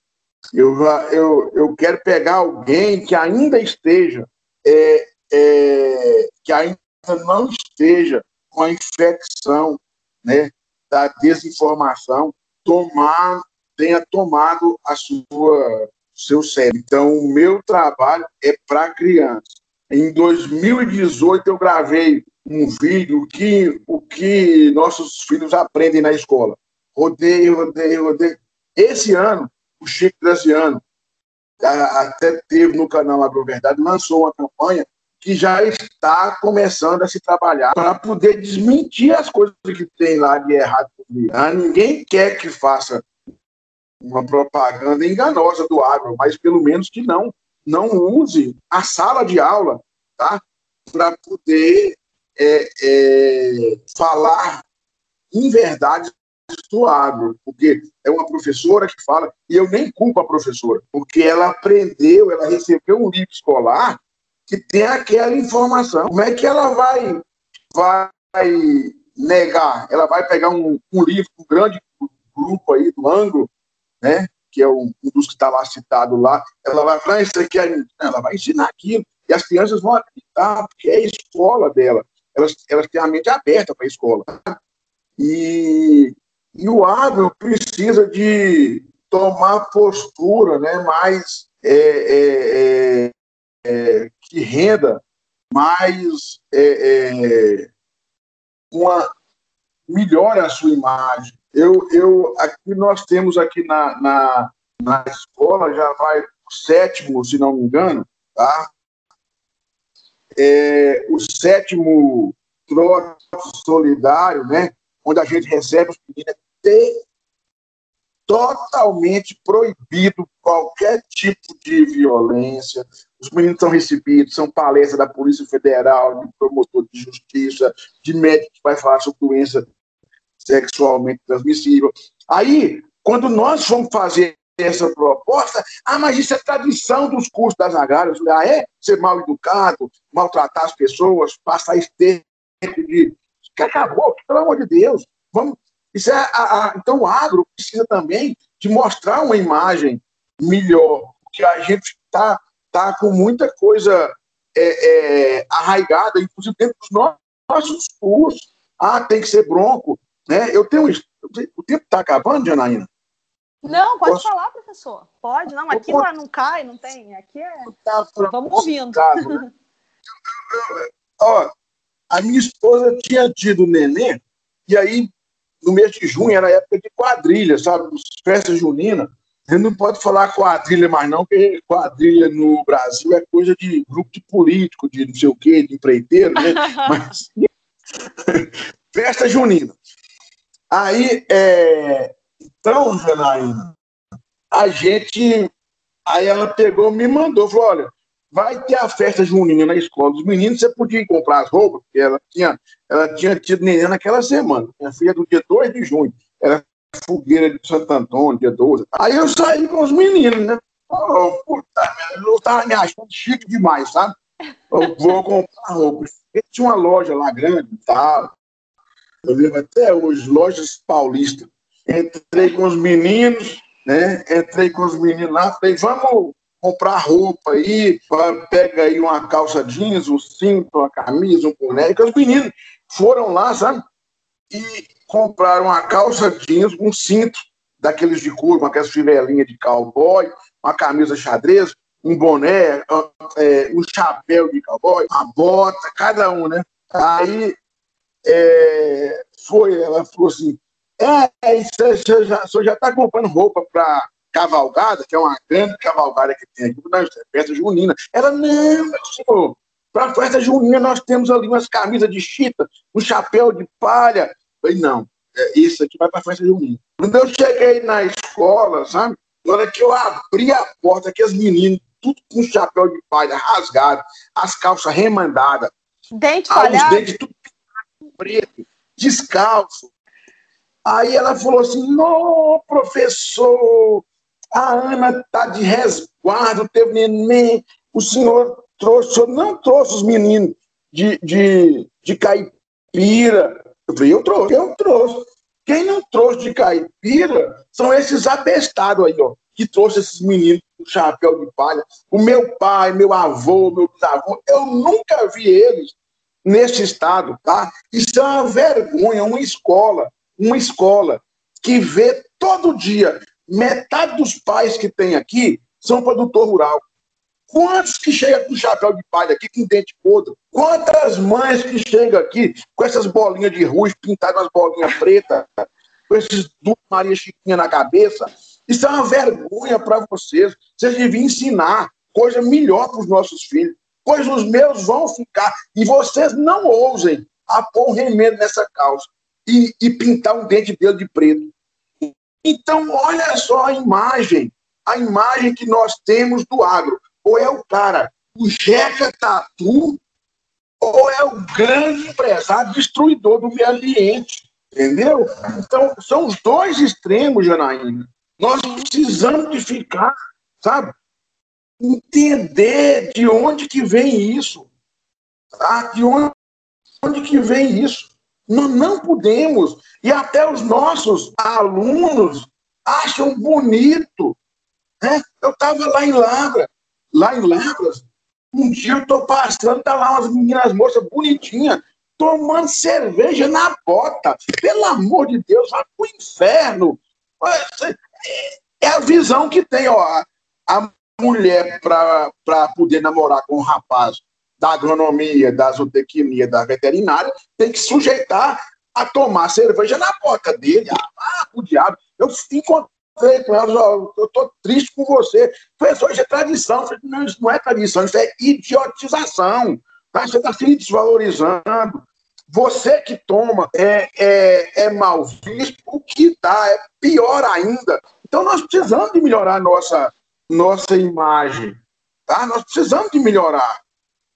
Eu, eu, eu quero pegar alguém que ainda esteja, é, é, que ainda não esteja com a infecção né, da desinformação, tomar, tenha tomado a sua seu cérebro. Então, o meu trabalho é para crianças. Em 2018, eu gravei um vídeo que o que nossos filhos aprendem na escola. Rodeio, rodeio, rodeio. Esse ano, o Chico Graziano, até teve no canal Agroverdade, lançou uma campanha que já está começando a se trabalhar para poder desmentir as coisas que tem lá de errado. Ah, ninguém quer que faça uma propaganda enganosa do agro, mas pelo menos que não não use a sala de aula tá? para poder é, é, falar em verdade do agro, porque é uma professora que fala, e eu nem culpo a professora, porque ela aprendeu, ela recebeu um livro escolar que tem aquela informação. Como é que ela vai, vai negar? Ela vai pegar um, um livro, um grande grupo aí do Anglo, né? que é um, dos que está lá citado lá, ela vai falar, isso aqui é... ela vai ensinar aquilo. E as crianças vão acreditar, porque é a escola dela. Elas, elas têm a mente aberta para a escola. E, e o agro precisa de tomar postura né, mais é, é, é, é que renda mais é, é, uma melhore a sua imagem eu, eu, aqui nós temos aqui na, na, na escola, já vai sétimo, se não me engano, tá? É, o sétimo trote solidário, né? Onde a gente recebe os meninos, tem totalmente proibido qualquer tipo de violência. Os meninos são recebidos, são palestras da Polícia Federal, de promotor de justiça, de médico que vai falar sobre doença sexualmente transmissível. Aí, quando nós fomos fazer essa proposta, ah, mas isso é tradição dos cursos das agrárias. Ah, é? Ser mal educado, maltratar as pessoas, passar esse tempo de. Que acabou, pelo amor de Deus. Vamos. Isso é a, a... Então, o agro precisa também de mostrar uma imagem melhor, porque a gente está está com muita coisa é, é, arraigada, inclusive dentro dos nossos cursos. Ah, tem que ser bronco. Né? Eu tenho. O tempo está acabando, Janaína? Não, pode Posso... falar, professor. Pode, não. Aqui não, não cai, não tem. Aqui é. Tá Vamos ouvindo. Né? Ó, a minha esposa tinha tido neném, e aí, no mês de junho, era época de quadrilha, sabe? Festa junina. Você não pode falar quadrilha mais, não, porque quadrilha no Brasil é coisa de grupo de político, de não sei o quê, de empreiteiro, né? Mas. Festa junina. Aí, é... então, Janaína, a gente. Aí ela pegou, me mandou, falou: olha, vai ter a festa junina na escola dos meninos, você podia comprar as roupas, porque ela tinha, ela tinha tido neném naquela semana. Minha filha do dia 2 de junho. Era fogueira de Santo Antônio, dia 12. Aí eu saí com os meninos, né? Oh, puta eu tava me achando chique demais, sabe? Eu vou comprar roupa. Tinha uma loja lá grande e tal. Eu lembro até hoje, lojas paulistas. Entrei com os meninos, né? Entrei com os meninos lá, falei, vamos comprar roupa aí, pega aí uma calça jeans, um cinto, uma camisa, um boné, que os meninos foram lá, sabe? E compraram uma calça jeans, um cinto daqueles de couro, com aquelas fivelinhas de cowboy, uma camisa xadrez, um boné, é, um chapéu de cowboy, uma bota, cada um, né? Aí é, foi, ela falou assim: é, você já, já está comprando roupa para cavalgada, que é uma grande cavalgada que tem aqui, na é festa junina. Ela, não, meu senhor, para a festa junina nós temos ali umas camisas de chita, um chapéu de palha, falei, não, é, isso aqui vai para a festa junina. Quando eu cheguei na escola, sabe? Na hora que eu abri a porta, que as meninas, tudo com chapéu de palha rasgado, as calças remandadas, dente palhado. os dentes tudo preto, descalço. Aí ela falou assim: Não, professor, a Ana está de resguardo, teve neném, o senhor trouxe, o senhor não trouxe os meninos de, de, de caipira. Eu falei, eu trouxe, eu trouxe. Quem não trouxe de caipira são esses abestados aí, ó, que trouxe esses meninos com chapéu de palha. O meu pai, meu avô, meu bisavô, eu nunca vi eles nesse estado, tá? Isso é uma vergonha, uma escola, uma escola que vê todo dia metade dos pais que tem aqui são produtor rural. Quantos que chegam com chapéu de palha aqui com dente podre? Quantas mães que chegam aqui com essas bolinhas de ruz pintadas as bolinhas pretas, com esses duas Maria Chiquinha na cabeça? Isso é uma vergonha para vocês. Vocês deviam ensinar coisa melhor para os nossos filhos. Pois os meus vão ficar. E vocês não ousem a pôr um remendo nessa calça e, e pintar um dente dele de preto. Então, olha só a imagem, a imagem que nós temos do agro ou é o cara, o Jeca Tatu, ou é o grande empresário destruidor do meio ambiente. Entendeu? Então, são os dois extremos, Janaína. Nós precisamos de ficar, sabe? Entender de onde que vem isso. Tá? De onde, onde que vem isso. Nós não podemos. E até os nossos alunos acham bonito. Né? Eu estava lá em Lavra, lá em Lavras, um dia eu tô passando, tá lá umas meninas moças bonitinhas, tomando cerveja na bota. Pelo amor de Deus, vai pro inferno. É a visão que tem, ó. A mulher, para poder namorar com um rapaz da agronomia, da zootecnia, da veterinária, tem que sujeitar a tomar cerveja na bota dele. Ah, o diabo. Eu encontrei com eu estou triste com você. Professor, isso é tradição. Falei, não, isso não é tradição, isso é idiotização. Tá? Você está se desvalorizando. Você que toma é, é, é mal visto, o que dá é pior ainda. Então nós precisamos de melhorar nossa, nossa imagem. Tá? Nós precisamos de melhorar.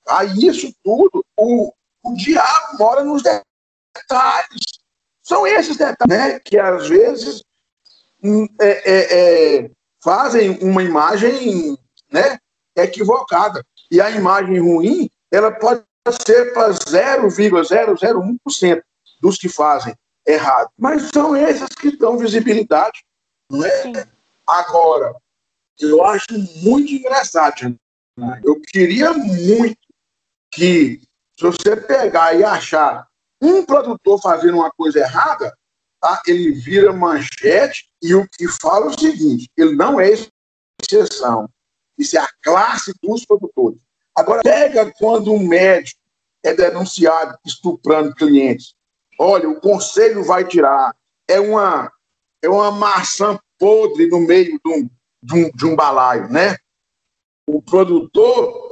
Tá? isso tudo, o, o diabo mora nos detalhes. São esses detalhes né, que às vezes é, é, é, fazem uma imagem né, equivocada. E a imagem ruim, ela pode ser para 0,001% dos que fazem errado. Mas são esses que dão visibilidade. Não é? Agora, eu acho muito engraçado, Eu queria muito que, se você pegar e achar um produtor fazendo uma coisa errada, tá? ele vira manchete e o que fala é o seguinte: ele não é exceção. Isso é a classe dos produtores. Agora, pega quando um médico é denunciado estuprando clientes. Olha, o conselho vai tirar. É uma, é uma maçã podre no meio de um, de um, de um balaio, né? O produtor,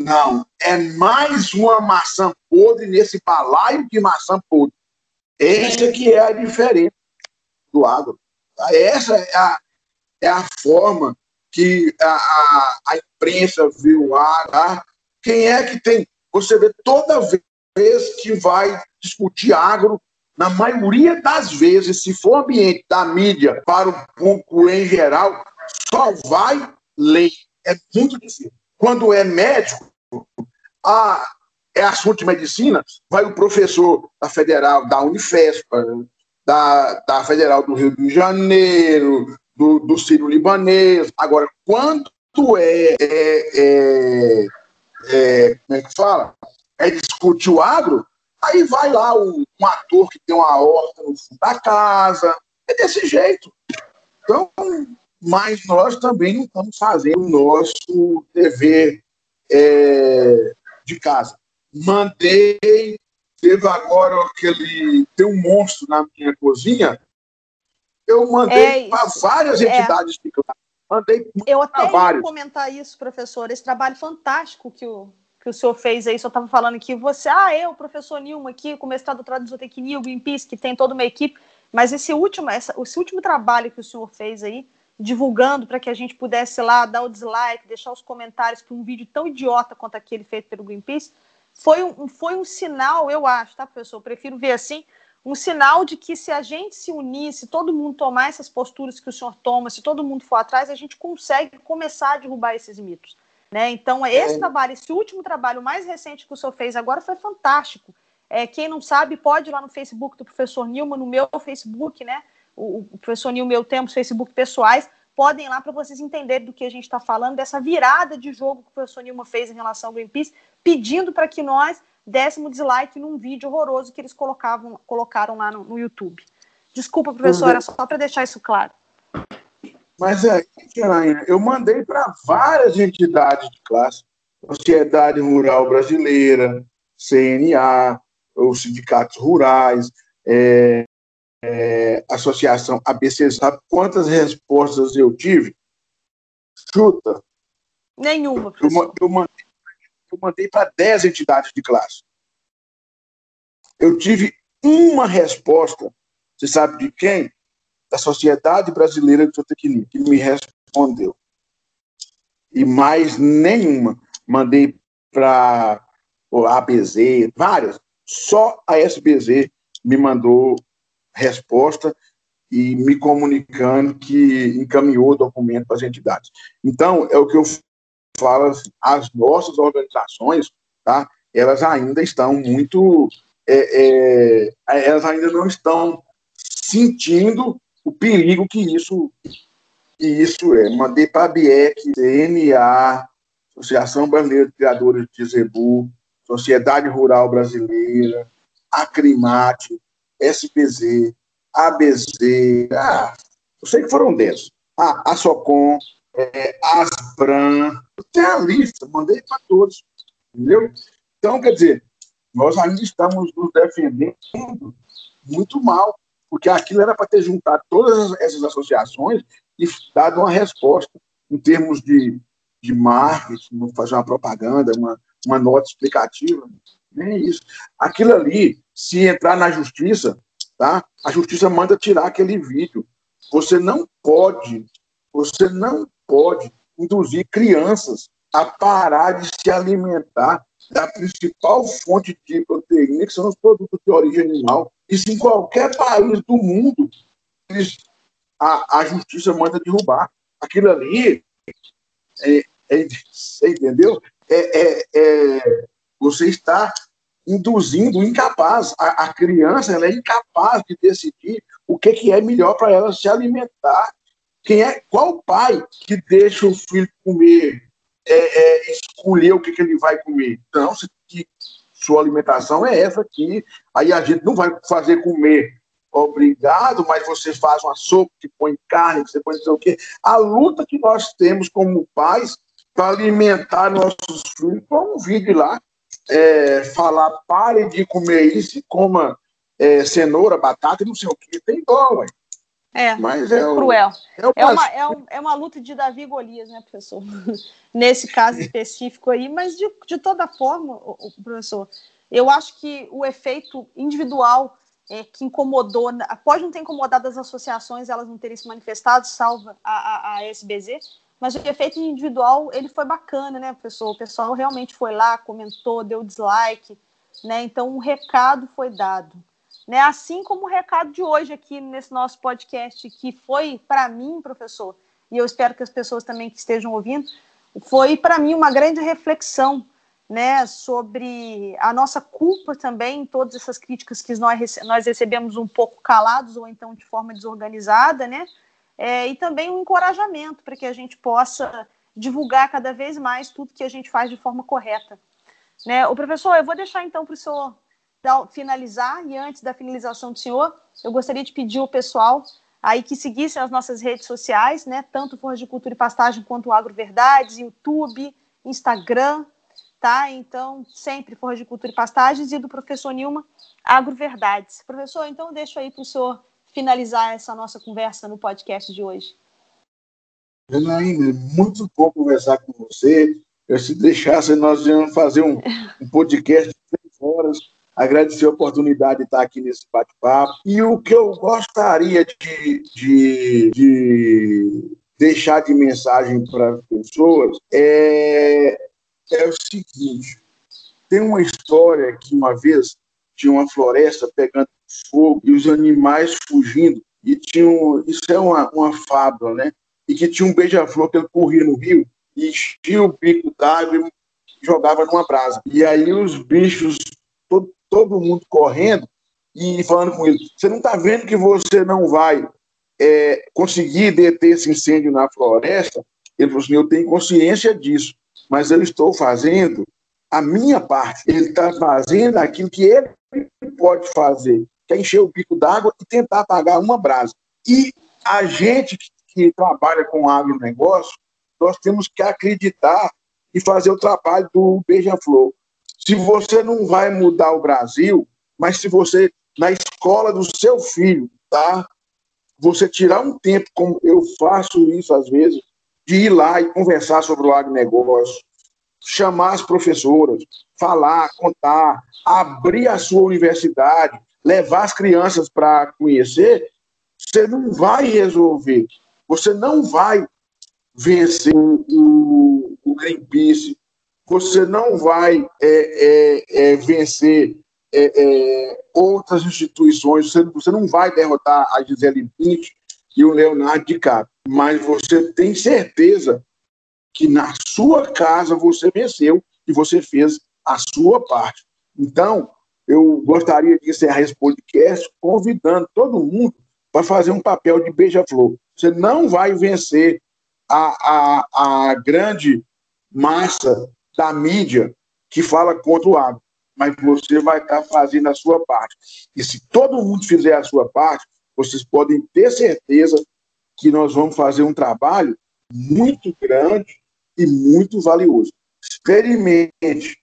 não, é mais uma maçã podre nesse balaio de maçã podre. Essa que é a diferença do agro. Essa é a, é a forma que a, a, a imprensa o agro. Tá? Quem é que tem você vê toda vez que vai discutir agro, na maioria das vezes, se for ambiente da mídia para o público em geral, só vai lei. É muito difícil. Quando é médico, a, é assunto de medicina, vai o professor da Federal, da Unifesp, da, da Federal do Rio de Janeiro, do, do Ciro Libanês. Agora, quando é, é, é é, como é que fala? É discutir o agro, aí vai lá o, um ator que tem uma horta no fundo da casa, é desse jeito. Então, mas nós também não estamos fazendo o nosso dever é, de casa. Mandei, teve agora aquele, tem um monstro na minha cozinha, eu mandei é para várias é. entidades de classe. Mandei Eu até ia comentar isso, professor, esse trabalho fantástico que o, que o senhor fez aí, senhor estava falando que você, ah, eu, professor Nilma aqui, com mestrado em zootecnia, o Greenpeace, que tem toda uma equipe, mas esse último, essa, esse último trabalho que o senhor fez aí, divulgando para que a gente pudesse lá dar o dislike, deixar os comentários para um vídeo tão idiota quanto aquele feito pelo Greenpeace, foi um, foi um sinal, eu acho, tá, professor? Eu prefiro ver assim, um sinal de que se a gente se unir, se todo mundo tomar essas posturas que o senhor toma, se todo mundo for atrás, a gente consegue começar a derrubar esses mitos. Né? Então, esse é. trabalho, esse último trabalho mais recente que o senhor fez agora foi fantástico. É, quem não sabe, pode ir lá no Facebook do professor Nilma, no meu Facebook, né? O, o professor Nilma, eu tenho os Facebook pessoais, podem ir lá para vocês entenderem do que a gente está falando, dessa virada de jogo que o professor Nilma fez em relação ao Greenpeace, pedindo para que nós décimo dislike num vídeo horroroso que eles colocavam, colocaram lá no, no YouTube. Desculpa, professora, uhum. só para deixar isso claro. Mas é, eu mandei para várias entidades de classe, Sociedade Rural Brasileira, CNA, os sindicatos rurais, é, é, Associação ABC, sabe quantas respostas eu tive? Chuta. Nenhuma, professor. Eu, eu mandei eu mandei para 10 entidades de classe. Eu tive uma resposta, você sabe de quem? Da Sociedade Brasileira de Zootecnia, que me respondeu. E mais nenhuma. Mandei para a ABZ, várias. Só a SBZ me mandou resposta e me comunicando que encaminhou o documento para as entidades. Então, é o que eu fala assim, as nossas organizações, tá? Elas ainda estão muito, é, é, elas ainda não estão sentindo o perigo que isso, que isso é. Mandei para a BIEC, CNA, Associação Brasileira de Criadores de Zebu, Sociedade Rural Brasileira, Acrimate, SPZ, ABZ, ah, eu sei que foram 10. Ah, a SOCOM, é, Asbran, tem a lista, mandei para todos, entendeu? Então, quer dizer, nós ainda estamos nos defendendo muito mal, porque aquilo era para ter juntado todas essas associações e dado uma resposta em termos de, de marketing, fazer uma propaganda, uma, uma nota explicativa, nem isso. Aquilo ali, se entrar na justiça, tá? A justiça manda tirar aquele vídeo. Você não pode, você não pode induzir crianças a parar de se alimentar da principal fonte de proteína, que são os produtos de origem animal. Isso em qualquer país do mundo, eles, a, a justiça manda derrubar. Aquilo ali, é, é, entendeu? É, é, é, você está induzindo incapaz. A, a, criança ela é incapaz de decidir o que, que é melhor para ela se alimentar quem é, qual pai que deixa o filho comer é, é, escolher o que, que ele vai comer. Então, você, que sua alimentação é essa aqui. Aí a gente não vai fazer comer obrigado, mas você faz uma sopa que põe carne, que você põe não sei o quê. A luta que nós temos como pais para alimentar nossos filhos, põe um vídeo lá, é, falar, pare de comer isso e coma é, cenoura, batata e não sei o que. Tem dó, ué. É, Mas é, é cruel. É, é, uma, é, um, é uma luta de Davi e Golias, né, professor? Nesse caso específico aí, mas de, de toda forma, o, o professor, eu acho que o efeito individual é, que incomodou, pode não ter incomodado as associações, elas não terem se manifestado, salva a, a, a SBZ, mas o efeito individual, ele foi bacana, né, professor? O pessoal realmente foi lá, comentou, deu dislike, né? Então, um recado foi dado. Né? Assim como o recado de hoje aqui nesse nosso podcast, que foi para mim, professor, e eu espero que as pessoas também que estejam ouvindo, foi para mim uma grande reflexão né, sobre a nossa culpa também todas essas críticas que nós, nós recebemos um pouco calados ou então de forma desorganizada, né? É, e também um encorajamento para que a gente possa divulgar cada vez mais tudo que a gente faz de forma correta. Né? O professor, eu vou deixar então para o senhor finalizar, e antes da finalização do senhor, eu gostaria de pedir ao pessoal aí que seguisse as nossas redes sociais, né? Tanto Forra de Cultura e Pastagem quanto o Agro Verdades, YouTube, Instagram, tá? Então, sempre Forra de Cultura e Pastagens e do professor Nilma, Agro Verdades. Professor, então deixo aí para o senhor finalizar essa nossa conversa no podcast de hoje. Janaína, muito bom conversar com você. Eu, se deixasse, nós íamos fazer um, um podcast de três horas. Agradecer a oportunidade de estar aqui nesse bate-papo. E o que eu gostaria de, de, de deixar de mensagem para as pessoas é, é o seguinte: tem uma história que uma vez tinha uma floresta pegando fogo e os animais fugindo. E tinha um, isso é uma, uma fábula, né? E que tinha um beija-flor que ele corria no rio e enchia o bico d'água e jogava numa brasa. E aí os bichos, todo, todo mundo correndo e falando com ele: Você não está vendo que você não vai é, conseguir deter esse incêndio na floresta? Ele falou assim: Eu tenho consciência disso, mas eu estou fazendo a minha parte. Ele está fazendo aquilo que ele pode fazer, que é encher o bico d'água e tentar apagar uma brasa. E a gente que trabalha com agronegócio, nós temos que acreditar e fazer o trabalho do beija-flor. Se você não vai mudar o Brasil, mas se você, na escola do seu filho, tá? Você tirar um tempo, como eu faço isso às vezes, de ir lá e conversar sobre o agronegócio, chamar as professoras, falar, contar, abrir a sua universidade, levar as crianças para conhecer, você não vai resolver. Você não vai vencer o, o Greenpeace, você não vai é, é, é, vencer é, é, outras instituições, você, você, não vai derrotar a Gisele Bündchen e o Leonardo DiCaprio, mas você tem certeza que na sua casa você venceu e você fez a sua parte. Então, eu gostaria de encerrar esse podcast convidando todo mundo para fazer um papel de beija-flor. Você não vai vencer a, a, a grande massa da mídia que fala contra o agro, mas você vai estar fazendo a sua parte. E se todo mundo fizer a sua parte, vocês podem ter certeza que nós vamos fazer um trabalho muito grande e muito valioso. Experimente,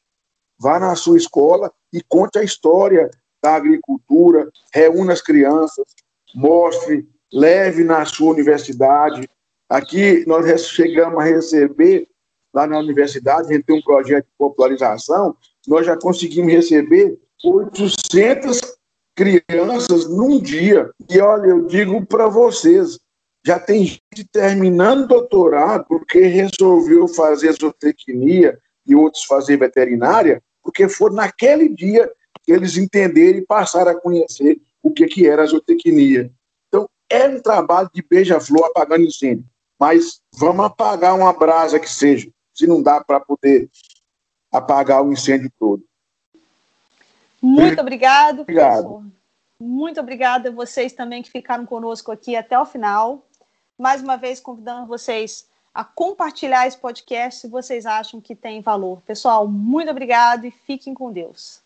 vá na sua escola e conte a história da agricultura, reúna as crianças, mostre, leve na sua universidade. Aqui nós chegamos a receber, lá na universidade, a gente tem um projeto de popularização, nós já conseguimos receber 800 crianças num dia. E olha, eu digo para vocês, já tem gente terminando doutorado porque resolveu fazer zootecnia e outros fazer veterinária, porque foi naquele dia que eles entenderam e passaram a conhecer o que, que era a zootecnia. Então, é um trabalho de beija-flor apagando incêndio, mas vamos apagar uma brasa que seja, se não dá para poder apagar o incêndio todo. Muito obrigado, obrigado. professor. Muito obrigada a vocês também que ficaram conosco aqui até o final. Mais uma vez, convidando vocês a compartilhar esse podcast se vocês acham que tem valor. Pessoal, muito obrigado e fiquem com Deus.